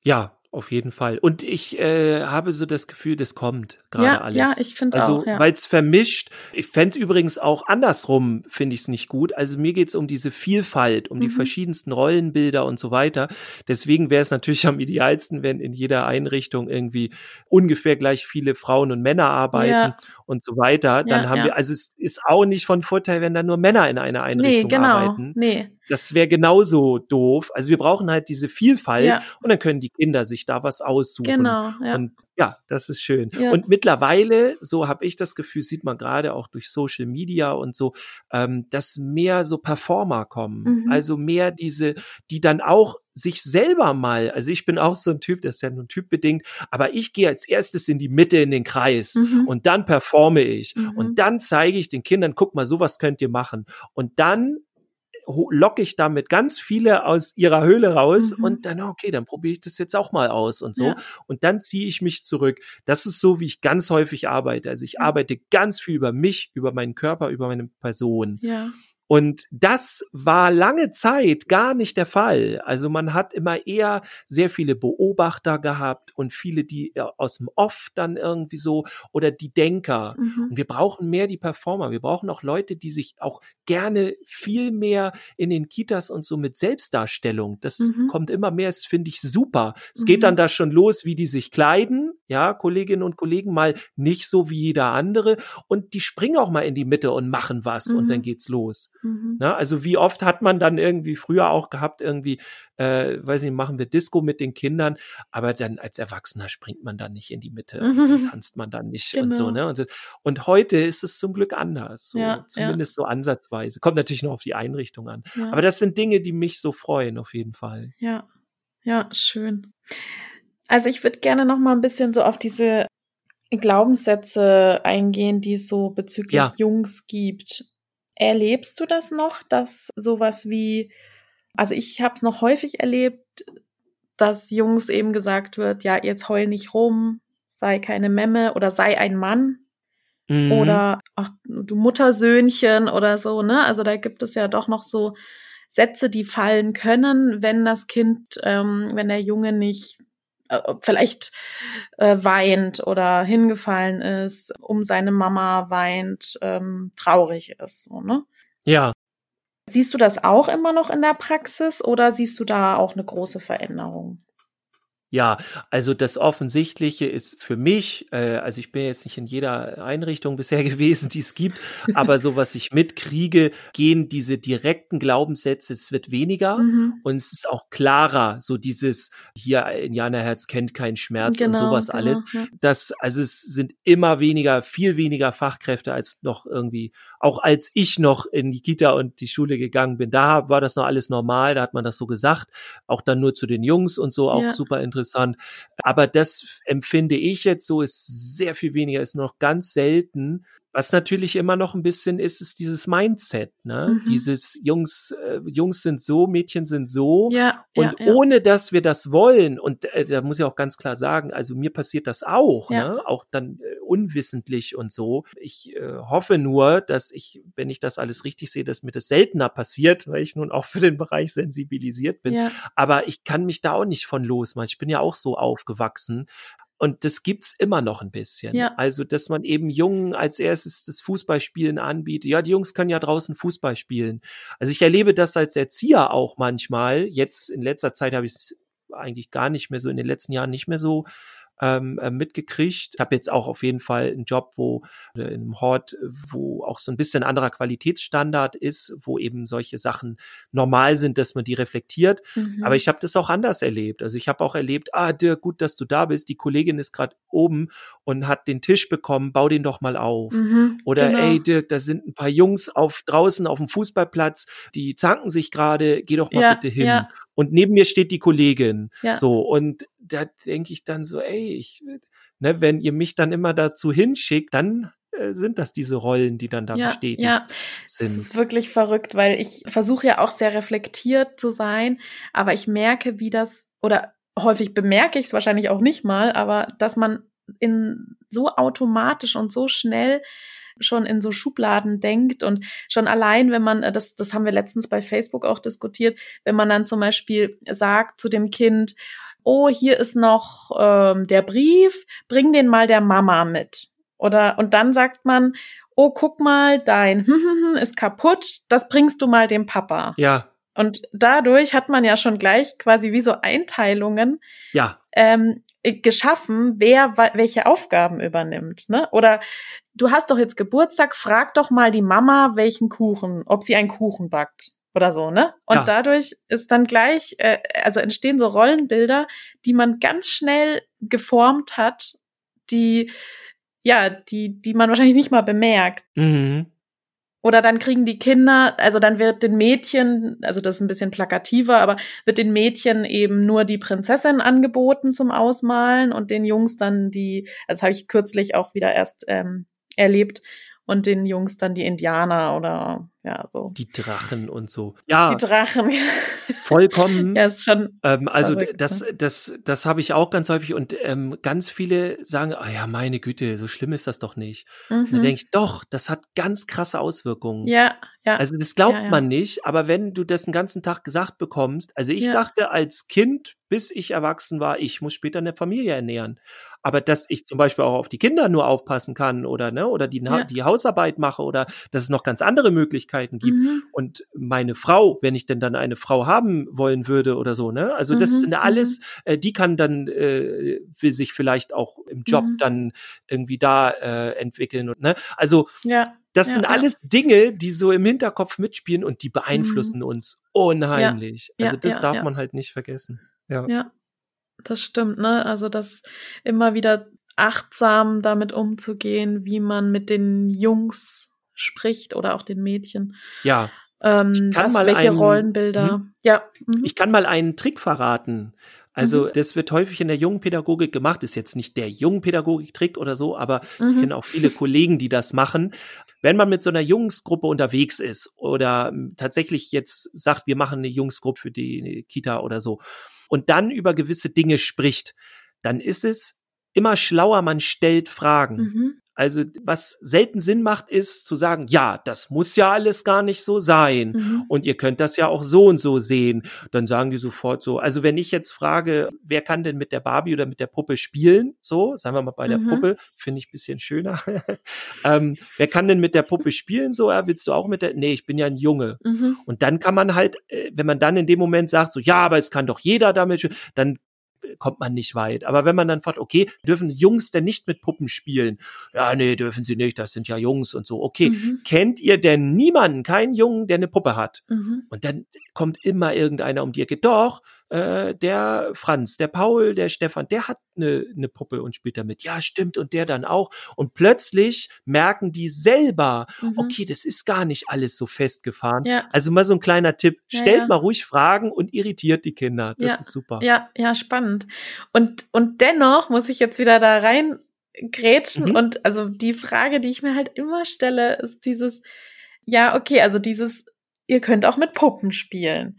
Ja, auf jeden Fall. Und ich äh, habe so das Gefühl, das kommt gerade ja, alles. Ja, ich finde also, auch. Ja. Weil es vermischt. Ich fände übrigens auch andersrum, finde ich es nicht gut. Also mir geht es um diese Vielfalt, um mhm. die verschiedensten Rollenbilder und so weiter. Deswegen wäre es natürlich am idealsten, wenn in jeder Einrichtung irgendwie ungefähr gleich viele Frauen und Männer arbeiten ja. und so weiter. Dann haben wir, also es ist auch nicht von Vorteil, wenn da nur Männer in einer Einrichtung nee, genau. arbeiten. Nee. Das wäre genauso doof. Also wir brauchen halt diese Vielfalt ja. und dann können die Kinder sich da was aussuchen. Genau. Ja. Und ja, das ist schön. Ja. Und mittlerweile, so habe ich das Gefühl, sieht man gerade auch durch Social Media und so, ähm, dass mehr so Performer kommen. Mhm. Also mehr diese, die dann auch sich selber mal, also ich bin auch so ein Typ, das ist ja nur typbedingt, aber ich gehe als erstes in die Mitte in den Kreis mhm. und dann performe ich mhm. und dann zeige ich den Kindern, guck mal, sowas könnt ihr machen. Und dann locke ich damit ganz viele aus ihrer Höhle raus mhm. und dann, okay, dann probiere ich das jetzt auch mal aus und so. Ja. Und dann ziehe ich mich zurück. Das ist so, wie ich ganz häufig arbeite. Also ich arbeite ganz viel über mich, über meinen Körper, über meine Person. Ja. Und das war lange Zeit gar nicht der Fall. Also man hat immer eher sehr viele Beobachter gehabt und viele, die aus dem Off dann irgendwie so oder die Denker. Mhm. Und wir brauchen mehr die Performer. Wir brauchen auch Leute, die sich auch gerne viel mehr in den Kitas und so mit Selbstdarstellung. Das mhm. kommt immer mehr. Das finde ich super. Es mhm. geht dann da schon los, wie die sich kleiden. Ja, Kolleginnen und Kollegen mal nicht so wie jeder andere. Und die springen auch mal in die Mitte und machen was und dann mhm. geht's los. Mhm. Na, also wie oft hat man dann irgendwie früher auch gehabt, irgendwie, äh, weiß nicht, machen wir Disco mit den Kindern, aber dann als Erwachsener springt man dann nicht in die Mitte und *laughs* tanzt man dann nicht genau. und so, genau. ne? Und, und, heute ist es zum Glück anders, so, ja, zumindest ja. so ansatzweise. Kommt natürlich noch auf die Einrichtung an. Ja. Aber das sind Dinge, die mich so freuen, auf jeden Fall. Ja, ja, schön. Also ich würde gerne noch mal ein bisschen so auf diese Glaubenssätze eingehen, die es so bezüglich ja. Jungs gibt. Erlebst du das noch, dass sowas wie, also ich habe es noch häufig erlebt, dass Jungs eben gesagt wird, ja, jetzt heul nicht rum, sei keine Memme oder sei ein Mann mhm. oder ach, du Muttersöhnchen oder so, ne? Also da gibt es ja doch noch so Sätze, die fallen können, wenn das Kind, ähm, wenn der Junge nicht vielleicht äh, weint oder hingefallen ist, um seine Mama weint, ähm, traurig ist, so, ne? Ja. Siehst du das auch immer noch in der Praxis oder siehst du da auch eine große Veränderung? Ja, also das Offensichtliche ist für mich, äh, also ich bin jetzt nicht in jeder Einrichtung *laughs* bisher gewesen, die es gibt, aber so was ich mitkriege, gehen diese direkten Glaubenssätze, es wird weniger mhm. und es ist auch klarer, so dieses hier Indianerherz kennt keinen Schmerz genau, und sowas genau, alles. Ja. Das, also es sind immer weniger, viel weniger Fachkräfte als noch irgendwie, auch als ich noch in die Kita und die Schule gegangen bin, da war das noch alles normal, da hat man das so gesagt, auch dann nur zu den Jungs und so, auch ja. super interessant interessant. Aber das empfinde ich jetzt so, ist sehr viel weniger, ist noch ganz selten, was natürlich immer noch ein bisschen ist, ist dieses Mindset, ne? Mhm. Dieses Jungs, äh, Jungs sind so, Mädchen sind so. Ja, und ja, ja. ohne dass wir das wollen, und äh, da muss ich auch ganz klar sagen, also mir passiert das auch, ja. ne? Auch dann äh, unwissentlich und so. Ich äh, hoffe nur, dass ich, wenn ich das alles richtig sehe, dass mir das seltener passiert, *laughs* weil ich nun auch für den Bereich sensibilisiert bin. Aber ich kann mich da auch nicht von losmachen. Ich bin ja auch so aufgewachsen. Und das gibt's immer noch ein bisschen. Ja. Also, dass man eben Jungen als erstes das Fußballspielen anbietet. Ja, die Jungs können ja draußen Fußball spielen. Also ich erlebe das als Erzieher auch manchmal. Jetzt in letzter Zeit habe ich es eigentlich gar nicht mehr so, in den letzten Jahren nicht mehr so ähm, äh, mitgekriegt. Ich habe jetzt auch auf jeden Fall einen Job, wo äh, in einem Hort, wo auch so ein bisschen anderer Qualitätsstandard ist, wo eben solche Sachen normal sind, dass man die reflektiert. Mhm. Aber ich habe das auch anders erlebt. Also ich habe auch erlebt, ah, Dirk, gut, dass du da bist. Die Kollegin ist gerade oben und hat den Tisch bekommen, bau den doch mal auf. Mhm, Oder genau. ey, Dirk, da sind ein paar Jungs auf draußen auf dem Fußballplatz, die zanken sich gerade, geh doch mal ja, bitte hin. Ja. Und neben mir steht die Kollegin. Ja. So, und da denke ich dann so, ey, ich, ne, wenn ihr mich dann immer dazu hinschickt, dann äh, sind das diese Rollen, die dann da ja, bestätigt ja. sind. Das ist wirklich verrückt, weil ich versuche ja auch sehr reflektiert zu sein, aber ich merke, wie das, oder häufig bemerke ich es wahrscheinlich auch nicht mal, aber dass man in so automatisch und so schnell schon in so Schubladen denkt und schon allein, wenn man, äh, das, das haben wir letztens bei Facebook auch diskutiert, wenn man dann zum Beispiel sagt zu dem Kind, oh, hier ist noch ähm, der Brief, bring den mal der Mama mit. Oder und dann sagt man, oh, guck mal, dein *laughs* ist kaputt, das bringst du mal dem Papa. Ja. Und dadurch hat man ja schon gleich quasi wie so Einteilungen ja. ähm, geschaffen, wer welche Aufgaben übernimmt. Ne? Oder du hast doch jetzt Geburtstag, frag doch mal die Mama, welchen Kuchen, ob sie einen Kuchen backt oder so, ne? Und ja. dadurch ist dann gleich, äh, also entstehen so Rollenbilder, die man ganz schnell geformt hat, die ja, die, die man wahrscheinlich nicht mal bemerkt. Mhm. Oder dann kriegen die Kinder, also dann wird den Mädchen, also das ist ein bisschen plakativer, aber wird den Mädchen eben nur die Prinzessin angeboten zum Ausmalen und den Jungs dann die, also das habe ich kürzlich auch wieder erst ähm, erlebt, und den Jungs dann die Indianer oder ja, so. Die Drachen und so. Ja. Die Drachen. *laughs* Vollkommen. ja, ist schon. Ähm, also verrückt, das, ne? das, das habe ich auch ganz häufig und ähm, ganz viele sagen, ah ja, meine Güte, so schlimm ist das doch nicht. Mhm. Und dann mhm. denke ich, doch, das hat ganz krasse Auswirkungen. Ja, ja. Also das glaubt ja, ja. man nicht, aber wenn du das den ganzen Tag gesagt bekommst, also ich ja. dachte als Kind, bis ich erwachsen war, ich muss später eine Familie ernähren. Aber dass ich zum Beispiel auch auf die Kinder nur aufpassen kann oder ne oder die, ja. die Hausarbeit mache oder dass es noch ganz andere Möglichkeiten gibt mhm. und meine Frau, wenn ich denn dann eine Frau haben wollen würde oder so, ne? Also das mhm. sind alles, mhm. äh, die kann dann äh, will sich vielleicht auch im Job mhm. dann irgendwie da äh, entwickeln und ne? Also ja. Das ja, sind alles Dinge, die so im Hinterkopf mitspielen und die beeinflussen mhm. uns unheimlich. also das darf man halt nicht vergessen. Ja. Das stimmt, ne? Also das immer wieder achtsam damit umzugehen, wie man mit den Jungs spricht oder auch den Mädchen. Ja. Ähm, ich kann mal welche einen, Rollenbilder. Hm? Ja. Mhm. Ich kann mal einen Trick verraten. Also mhm. das wird häufig in der jungen Pädagogik gemacht, ist jetzt nicht der jungen Pädagogik-Trick oder so, aber mhm. ich kenne auch viele Kollegen, die das machen. Wenn man mit so einer Jungsgruppe unterwegs ist oder hm, tatsächlich jetzt sagt, wir machen eine Jungsgruppe für die Kita oder so und dann über gewisse Dinge spricht, dann ist es immer schlauer, man stellt Fragen. Mhm. Also was selten Sinn macht, ist zu sagen, ja, das muss ja alles gar nicht so sein mhm. und ihr könnt das ja auch so und so sehen. Dann sagen die sofort so. Also wenn ich jetzt frage, wer kann denn mit der Barbie oder mit der Puppe spielen, so, sagen wir mal bei der mhm. Puppe, finde ich bisschen schöner. *laughs* ähm, wer kann denn mit der Puppe spielen? So, ja, willst du auch mit der? Nee, ich bin ja ein Junge. Mhm. Und dann kann man halt, äh, wenn man dann in dem Moment sagt, so, ja, aber es kann doch jeder damit, spielen, dann kommt man nicht weit. Aber wenn man dann fragt, okay, dürfen Jungs denn nicht mit Puppen spielen? Ja, nee, dürfen sie nicht, das sind ja Jungs und so. Okay, mhm. kennt ihr denn niemanden, keinen Jungen, der eine Puppe hat? Mhm. Und dann kommt immer irgendeiner um die Ecke. Doch, äh, der Franz, der Paul, der Stefan, der hat eine, eine Puppe und spielt damit. Ja, stimmt, und der dann auch. Und plötzlich merken die selber, mhm. okay, das ist gar nicht alles so festgefahren. Ja. Also mal so ein kleiner Tipp, stellt ja, ja. mal ruhig Fragen und irritiert die Kinder. Das ist super. Ja, ja, spannend. Und, und dennoch muss ich jetzt wieder da rein grätschen mhm. und also die Frage, die ich mir halt immer stelle, ist dieses, ja, okay, also dieses, ihr könnt auch mit Puppen spielen.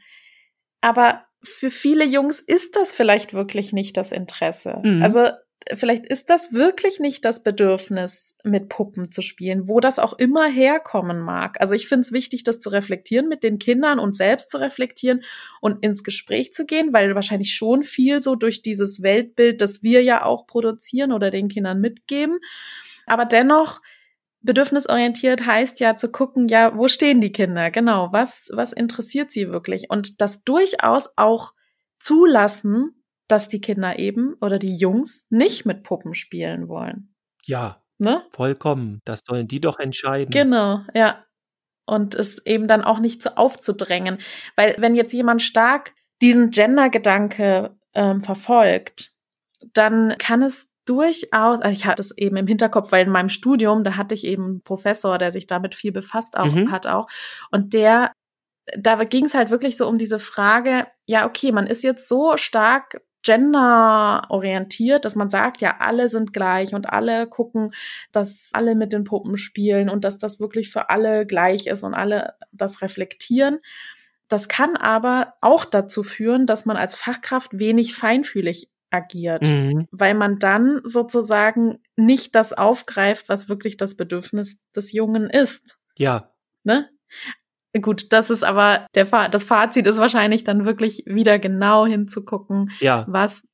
Aber für viele Jungs ist das vielleicht wirklich nicht das Interesse. Mhm. Also vielleicht ist das wirklich nicht das Bedürfnis, mit Puppen zu spielen, wo das auch immer herkommen mag. Also ich finde es wichtig, das zu reflektieren mit den Kindern und selbst zu reflektieren und ins Gespräch zu gehen, weil wahrscheinlich schon viel so durch dieses Weltbild, das wir ja auch produzieren oder den Kindern mitgeben. Aber dennoch bedürfnisorientiert heißt ja zu gucken, ja, wo stehen die Kinder? Genau, was, was interessiert sie wirklich? Und das durchaus auch zulassen, dass die Kinder eben oder die Jungs nicht mit Puppen spielen wollen. Ja. Ne? Vollkommen. Das sollen die doch entscheiden. Genau, ja. Und es eben dann auch nicht so aufzudrängen. Weil wenn jetzt jemand stark diesen Gender-Gedanke ähm, verfolgt, dann kann es durchaus, also ich hatte es eben im Hinterkopf, weil in meinem Studium, da hatte ich eben einen Professor, der sich damit viel befasst auch, mhm. hat auch. Und der, da ging es halt wirklich so um diese Frage, ja, okay, man ist jetzt so stark genderorientiert, dass man sagt, ja, alle sind gleich und alle gucken, dass alle mit den Puppen spielen und dass das wirklich für alle gleich ist und alle das reflektieren. Das kann aber auch dazu führen, dass man als Fachkraft wenig feinfühlig agiert, mhm. weil man dann sozusagen nicht das aufgreift, was wirklich das Bedürfnis des Jungen ist. Ja. Ne? Gut, das ist aber der das Fazit ist wahrscheinlich dann wirklich wieder genau hinzugucken, ja. was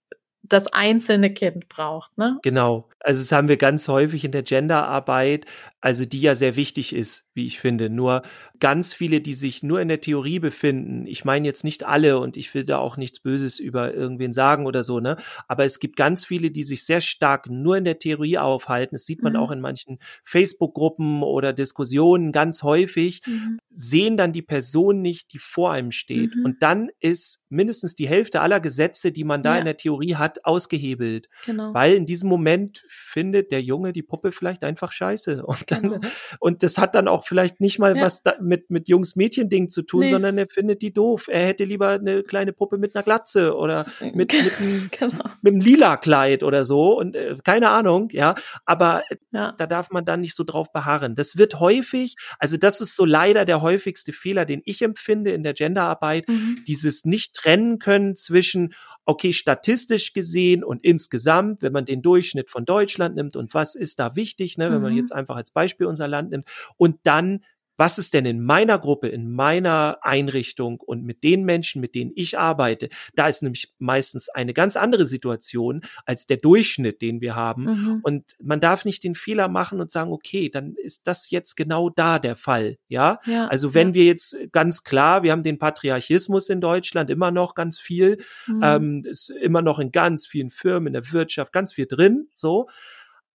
das einzelne Kind braucht, ne? Genau. Also das haben wir ganz häufig in der Genderarbeit, also die ja sehr wichtig ist, wie ich finde. Nur ganz viele, die sich nur in der Theorie befinden, ich meine jetzt nicht alle und ich will da auch nichts Böses über irgendwen sagen oder so, ne? Aber es gibt ganz viele, die sich sehr stark nur in der Theorie aufhalten. Das sieht man mhm. auch in manchen Facebook-Gruppen oder Diskussionen ganz häufig, mhm. sehen dann die Person nicht, die vor einem steht. Mhm. Und dann ist mindestens die Hälfte aller Gesetze, die man da ja. in der Theorie hat, ausgehebelt. Genau. Weil in diesem Moment findet der Junge die Puppe vielleicht einfach scheiße. *laughs* Und dann, genau. und das hat dann auch vielleicht nicht mal ja. was mit, mit Jungs-Mädchen-Ding zu tun, nee. sondern er findet die doof. Er hätte lieber eine kleine Puppe mit einer Glatze oder mit, mit, *laughs* einem, genau. mit einem lila Kleid oder so. Und äh, keine Ahnung, ja. Aber ja. da darf man dann nicht so drauf beharren. Das wird häufig, also das ist so leider der häufigste Fehler, den ich empfinde in der Genderarbeit, mhm. dieses nicht trennen können zwischen, okay, statistisch gesehen und insgesamt, wenn man den Durchschnitt von Deutschland nimmt und was ist da wichtig, ne, wenn man mhm. jetzt einfach als Beispiel unser Land nimmt und dann was ist denn in meiner Gruppe, in meiner Einrichtung und mit den Menschen, mit denen ich arbeite? Da ist nämlich meistens eine ganz andere Situation als der Durchschnitt, den wir haben. Mhm. Und man darf nicht den Fehler machen und sagen, okay, dann ist das jetzt genau da der Fall. Ja, ja also wenn ja. wir jetzt ganz klar, wir haben den Patriarchismus in Deutschland immer noch ganz viel, mhm. ähm, ist immer noch in ganz vielen Firmen, in der Wirtschaft ganz viel drin, so.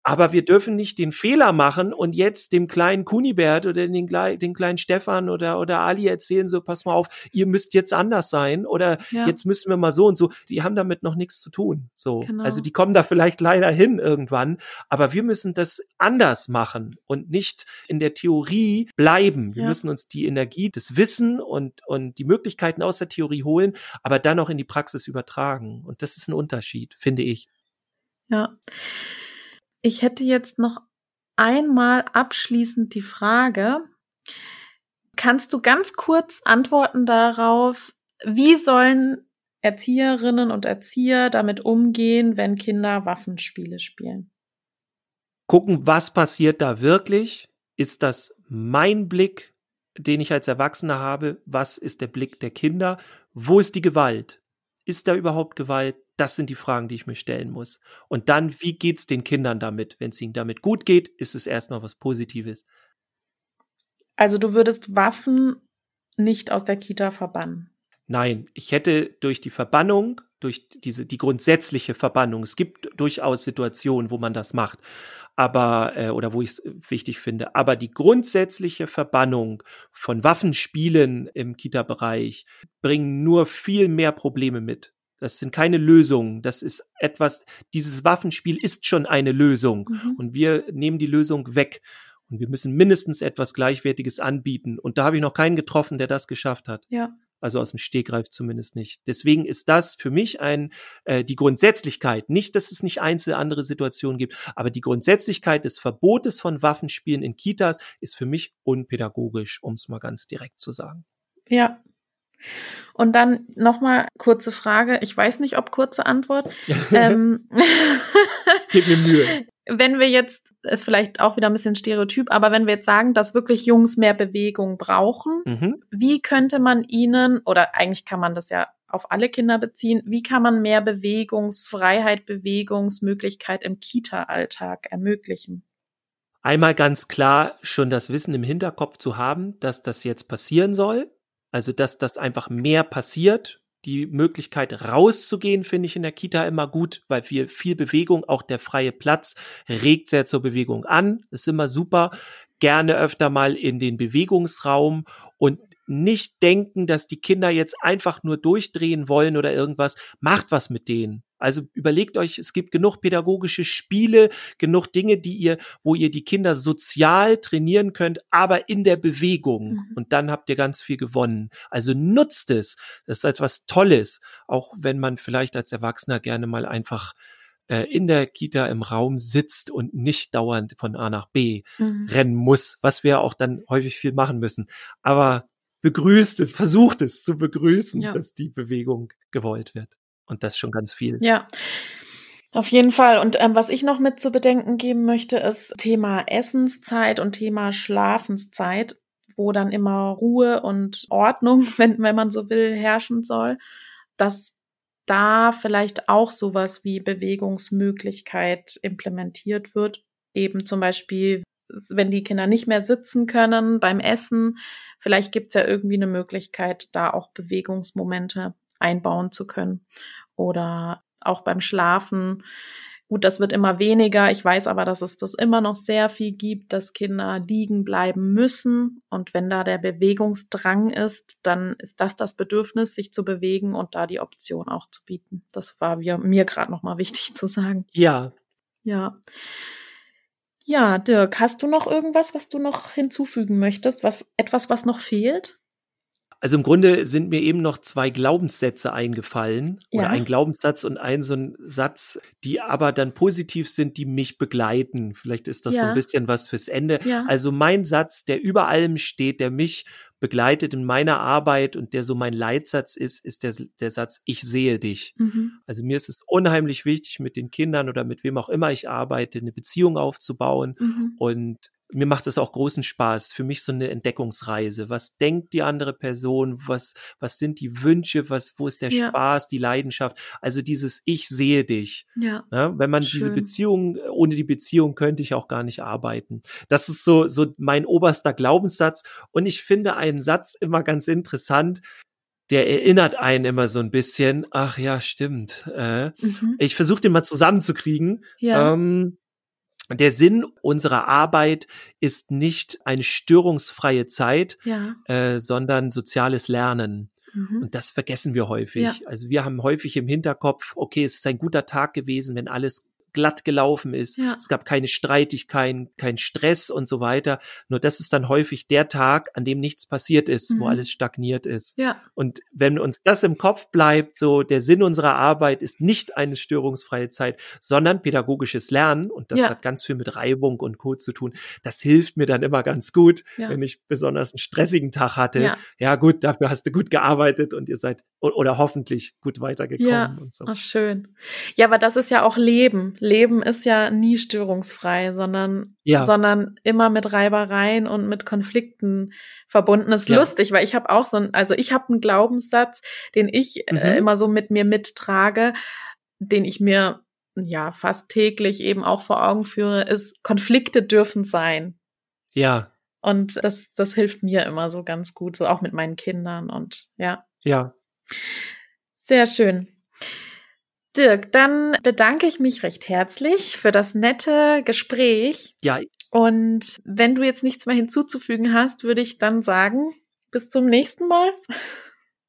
Aber wir dürfen nicht den Fehler machen und jetzt dem kleinen Kunibert oder den, den kleinen Stefan oder, oder Ali erzählen, so, pass mal auf, ihr müsst jetzt anders sein oder ja. jetzt müssen wir mal so und so. Die haben damit noch nichts zu tun. So. Genau. Also die kommen da vielleicht leider hin irgendwann, aber wir müssen das anders machen und nicht in der Theorie bleiben. Wir ja. müssen uns die Energie, das Wissen und, und die Möglichkeiten aus der Theorie holen, aber dann auch in die Praxis übertragen. Und das ist ein Unterschied, finde ich. Ja. Ich hätte jetzt noch einmal abschließend die Frage, kannst du ganz kurz antworten darauf, wie sollen Erzieherinnen und Erzieher damit umgehen, wenn Kinder Waffenspiele spielen? Gucken, was passiert da wirklich? Ist das mein Blick, den ich als Erwachsener habe? Was ist der Blick der Kinder? Wo ist die Gewalt? Ist da überhaupt Gewalt? Das sind die Fragen, die ich mir stellen muss. Und dann, wie geht's den Kindern damit? Wenn es ihnen damit gut geht, ist es erstmal was Positives. Also du würdest Waffen nicht aus der Kita verbannen? Nein, ich hätte durch die Verbannung, durch diese die grundsätzliche Verbannung, es gibt durchaus Situationen, wo man das macht, aber äh, oder wo ich es wichtig finde, aber die grundsätzliche Verbannung von Waffenspielen im Kita-Bereich bringen nur viel mehr Probleme mit. Das sind keine Lösungen. Das ist etwas, dieses Waffenspiel ist schon eine Lösung. Mhm. Und wir nehmen die Lösung weg. Und wir müssen mindestens etwas Gleichwertiges anbieten. Und da habe ich noch keinen getroffen, der das geschafft hat. Ja. Also aus dem Stegreif zumindest nicht. Deswegen ist das für mich ein äh, die Grundsätzlichkeit. Nicht, dass es nicht einzelne andere Situationen gibt, aber die Grundsätzlichkeit des Verbotes von Waffenspielen in Kitas ist für mich unpädagogisch, um es mal ganz direkt zu sagen. Ja, und dann nochmal kurze Frage. Ich weiß nicht, ob kurze Antwort. *laughs* ähm, Gib mir Mühe. *laughs* Wenn wir jetzt, ist vielleicht auch wieder ein bisschen stereotyp, aber wenn wir jetzt sagen, dass wirklich Jungs mehr Bewegung brauchen, mhm. wie könnte man ihnen, oder eigentlich kann man das ja auf alle Kinder beziehen, wie kann man mehr Bewegungsfreiheit, Bewegungsmöglichkeit im Kita-Alltag ermöglichen? Einmal ganz klar schon das Wissen im Hinterkopf zu haben, dass das jetzt passieren soll also, dass das einfach mehr passiert, Die Möglichkeit rauszugehen finde ich in der Kita immer gut, weil wir viel Bewegung, auch der freie Platz regt sehr zur Bewegung an. Ist immer super. Gerne öfter mal in den Bewegungsraum und nicht denken, dass die Kinder jetzt einfach nur durchdrehen wollen oder irgendwas. Macht was mit denen. Also überlegt euch, es gibt genug pädagogische Spiele, genug Dinge, die ihr, wo ihr die Kinder sozial trainieren könnt, aber in der Bewegung. Mhm. Und dann habt ihr ganz viel gewonnen. Also nutzt es. Das ist etwas Tolles. Auch wenn man vielleicht als Erwachsener gerne mal einfach äh, in der Kita im Raum sitzt und nicht dauernd von A nach B mhm. rennen muss, was wir auch dann häufig viel machen müssen. Aber begrüßt es, versucht es zu begrüßen, ja. dass die Bewegung gewollt wird. Und das schon ganz viel. Ja. Auf jeden Fall. Und ähm, was ich noch mit zu bedenken geben möchte, ist Thema Essenszeit und Thema Schlafenszeit, wo dann immer Ruhe und Ordnung, *laughs* wenn, wenn man so will, herrschen soll, dass da vielleicht auch sowas wie Bewegungsmöglichkeit implementiert wird. Eben zum Beispiel, wenn die Kinder nicht mehr sitzen können beim Essen, vielleicht gibt's ja irgendwie eine Möglichkeit, da auch Bewegungsmomente einbauen zu können. Oder auch beim Schlafen. Gut, das wird immer weniger. Ich weiß aber, dass es das immer noch sehr viel gibt, dass Kinder liegen bleiben müssen. Und wenn da der Bewegungsdrang ist, dann ist das das Bedürfnis, sich zu bewegen und da die Option auch zu bieten. Das war mir, mir gerade nochmal wichtig zu sagen. Ja. Ja. Ja, Dirk, hast du noch irgendwas, was du noch hinzufügen möchtest? Was, etwas, was noch fehlt? Also im Grunde sind mir eben noch zwei Glaubenssätze eingefallen ja. oder ein Glaubenssatz und ein so ein Satz, die aber dann positiv sind, die mich begleiten. Vielleicht ist das ja. so ein bisschen was fürs Ende. Ja. Also mein Satz, der über allem steht, der mich begleitet in meiner Arbeit und der so mein Leitsatz ist, ist der, der Satz, ich sehe dich. Mhm. Also mir ist es unheimlich wichtig, mit den Kindern oder mit wem auch immer ich arbeite, eine Beziehung aufzubauen mhm. und mir macht es auch großen Spaß. Für mich so eine Entdeckungsreise. Was denkt die andere Person? Was, was sind die Wünsche? Was, wo ist der ja. Spaß, die Leidenschaft? Also dieses Ich sehe dich. Ja. ja ne? wenn man Schön. diese Beziehung, ohne die Beziehung könnte ich auch gar nicht arbeiten. Das ist so, so mein oberster Glaubenssatz. Und ich finde einen Satz immer ganz interessant der erinnert einen immer so ein bisschen, ach ja, stimmt. Äh, mhm. Ich versuche den mal zusammenzukriegen. Ja. Ähm, der Sinn unserer Arbeit ist nicht eine störungsfreie Zeit, ja. äh, sondern soziales Lernen. Mhm. Und das vergessen wir häufig. Ja. Also wir haben häufig im Hinterkopf, okay, es ist ein guter Tag gewesen, wenn alles glatt gelaufen ist. Ja. Es gab keine Streitigkeiten, kein Stress und so weiter. Nur das ist dann häufig der Tag, an dem nichts passiert ist, mhm. wo alles stagniert ist. Ja. Und wenn uns das im Kopf bleibt, so der Sinn unserer Arbeit ist nicht eine störungsfreie Zeit, sondern pädagogisches Lernen. Und das ja. hat ganz viel mit Reibung und Co. zu tun. Das hilft mir dann immer ganz gut, ja. wenn ich besonders einen stressigen Tag hatte. Ja. ja, gut, dafür hast du gut gearbeitet und ihr seid oder hoffentlich gut weitergekommen ja. und so. Ach, schön. Ja, aber das ist ja auch Leben. Leben ist ja nie störungsfrei, sondern, ja. sondern immer mit Reibereien und mit Konflikten verbunden. ist ja. lustig, weil ich habe auch so ein, also ich habe einen Glaubenssatz, den ich äh, mhm. äh, immer so mit mir mittrage, den ich mir ja fast täglich eben auch vor Augen führe, ist Konflikte dürfen sein. Ja. Und das, das hilft mir immer so ganz gut, so auch mit meinen Kindern und ja. Ja. Sehr schön. Dirk, dann bedanke ich mich recht herzlich für das nette Gespräch. Ja. Und wenn du jetzt nichts mehr hinzuzufügen hast, würde ich dann sagen, bis zum nächsten Mal.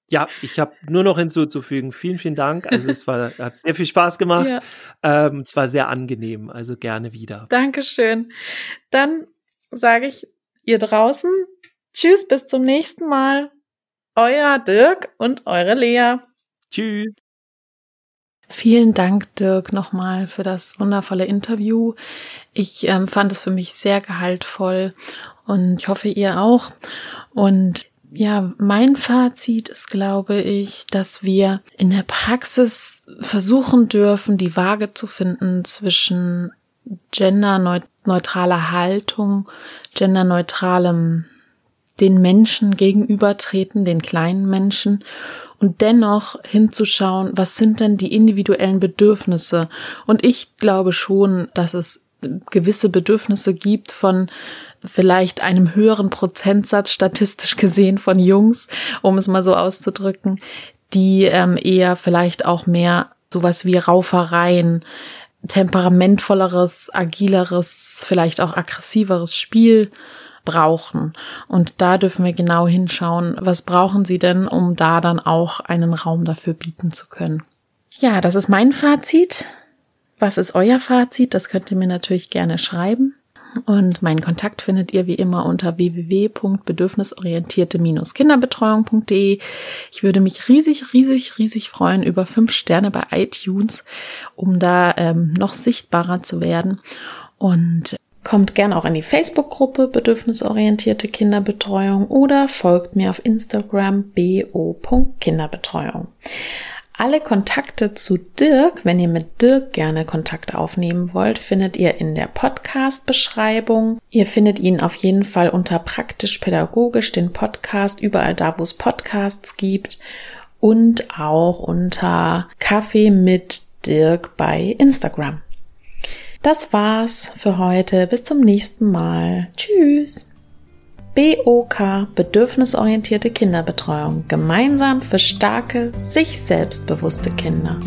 Ja, ich habe nur noch hinzuzufügen. Vielen, vielen Dank. Also es war, *laughs* hat sehr viel Spaß gemacht. Ja. Ähm, es war sehr angenehm. Also gerne wieder. Dankeschön. Dann sage ich ihr draußen Tschüss, bis zum nächsten Mal. Euer Dirk und eure Lea. Tschüss. Vielen Dank, Dirk, nochmal für das wundervolle Interview. Ich ähm, fand es für mich sehr gehaltvoll und ich hoffe, ihr auch. Und ja, mein Fazit ist, glaube ich, dass wir in der Praxis versuchen dürfen, die Waage zu finden zwischen genderneutraler Haltung, genderneutralem den Menschen gegenübertreten, den kleinen Menschen und dennoch hinzuschauen, was sind denn die individuellen Bedürfnisse? Und ich glaube schon, dass es gewisse Bedürfnisse gibt von vielleicht einem höheren Prozentsatz statistisch *laughs* gesehen von Jungs, um es mal so auszudrücken, die ähm, eher vielleicht auch mehr sowas wie Raufereien, temperamentvolleres, agileres, vielleicht auch aggressiveres Spiel brauchen. Und da dürfen wir genau hinschauen, was brauchen sie denn, um da dann auch einen Raum dafür bieten zu können. Ja, das ist mein Fazit. Was ist euer Fazit? Das könnt ihr mir natürlich gerne schreiben. Und meinen Kontakt findet ihr wie immer unter www.bedürfnisorientierte-kinderbetreuung.de. Ich würde mich riesig, riesig, riesig freuen über fünf Sterne bei iTunes, um da ähm, noch sichtbarer zu werden. Und kommt gern auch in die Facebook-Gruppe Bedürfnisorientierte Kinderbetreuung oder folgt mir auf Instagram bo.kinderbetreuung. Alle Kontakte zu Dirk, wenn ihr mit Dirk gerne Kontakt aufnehmen wollt, findet ihr in der Podcast-Beschreibung. Ihr findet ihn auf jeden Fall unter praktisch pädagogisch, den Podcast, überall da, wo es Podcasts gibt und auch unter Kaffee mit Dirk bei Instagram. Das war's für heute. Bis zum nächsten Mal. Tschüss. BOK Bedürfnisorientierte Kinderbetreuung gemeinsam für starke, sich selbstbewusste Kinder.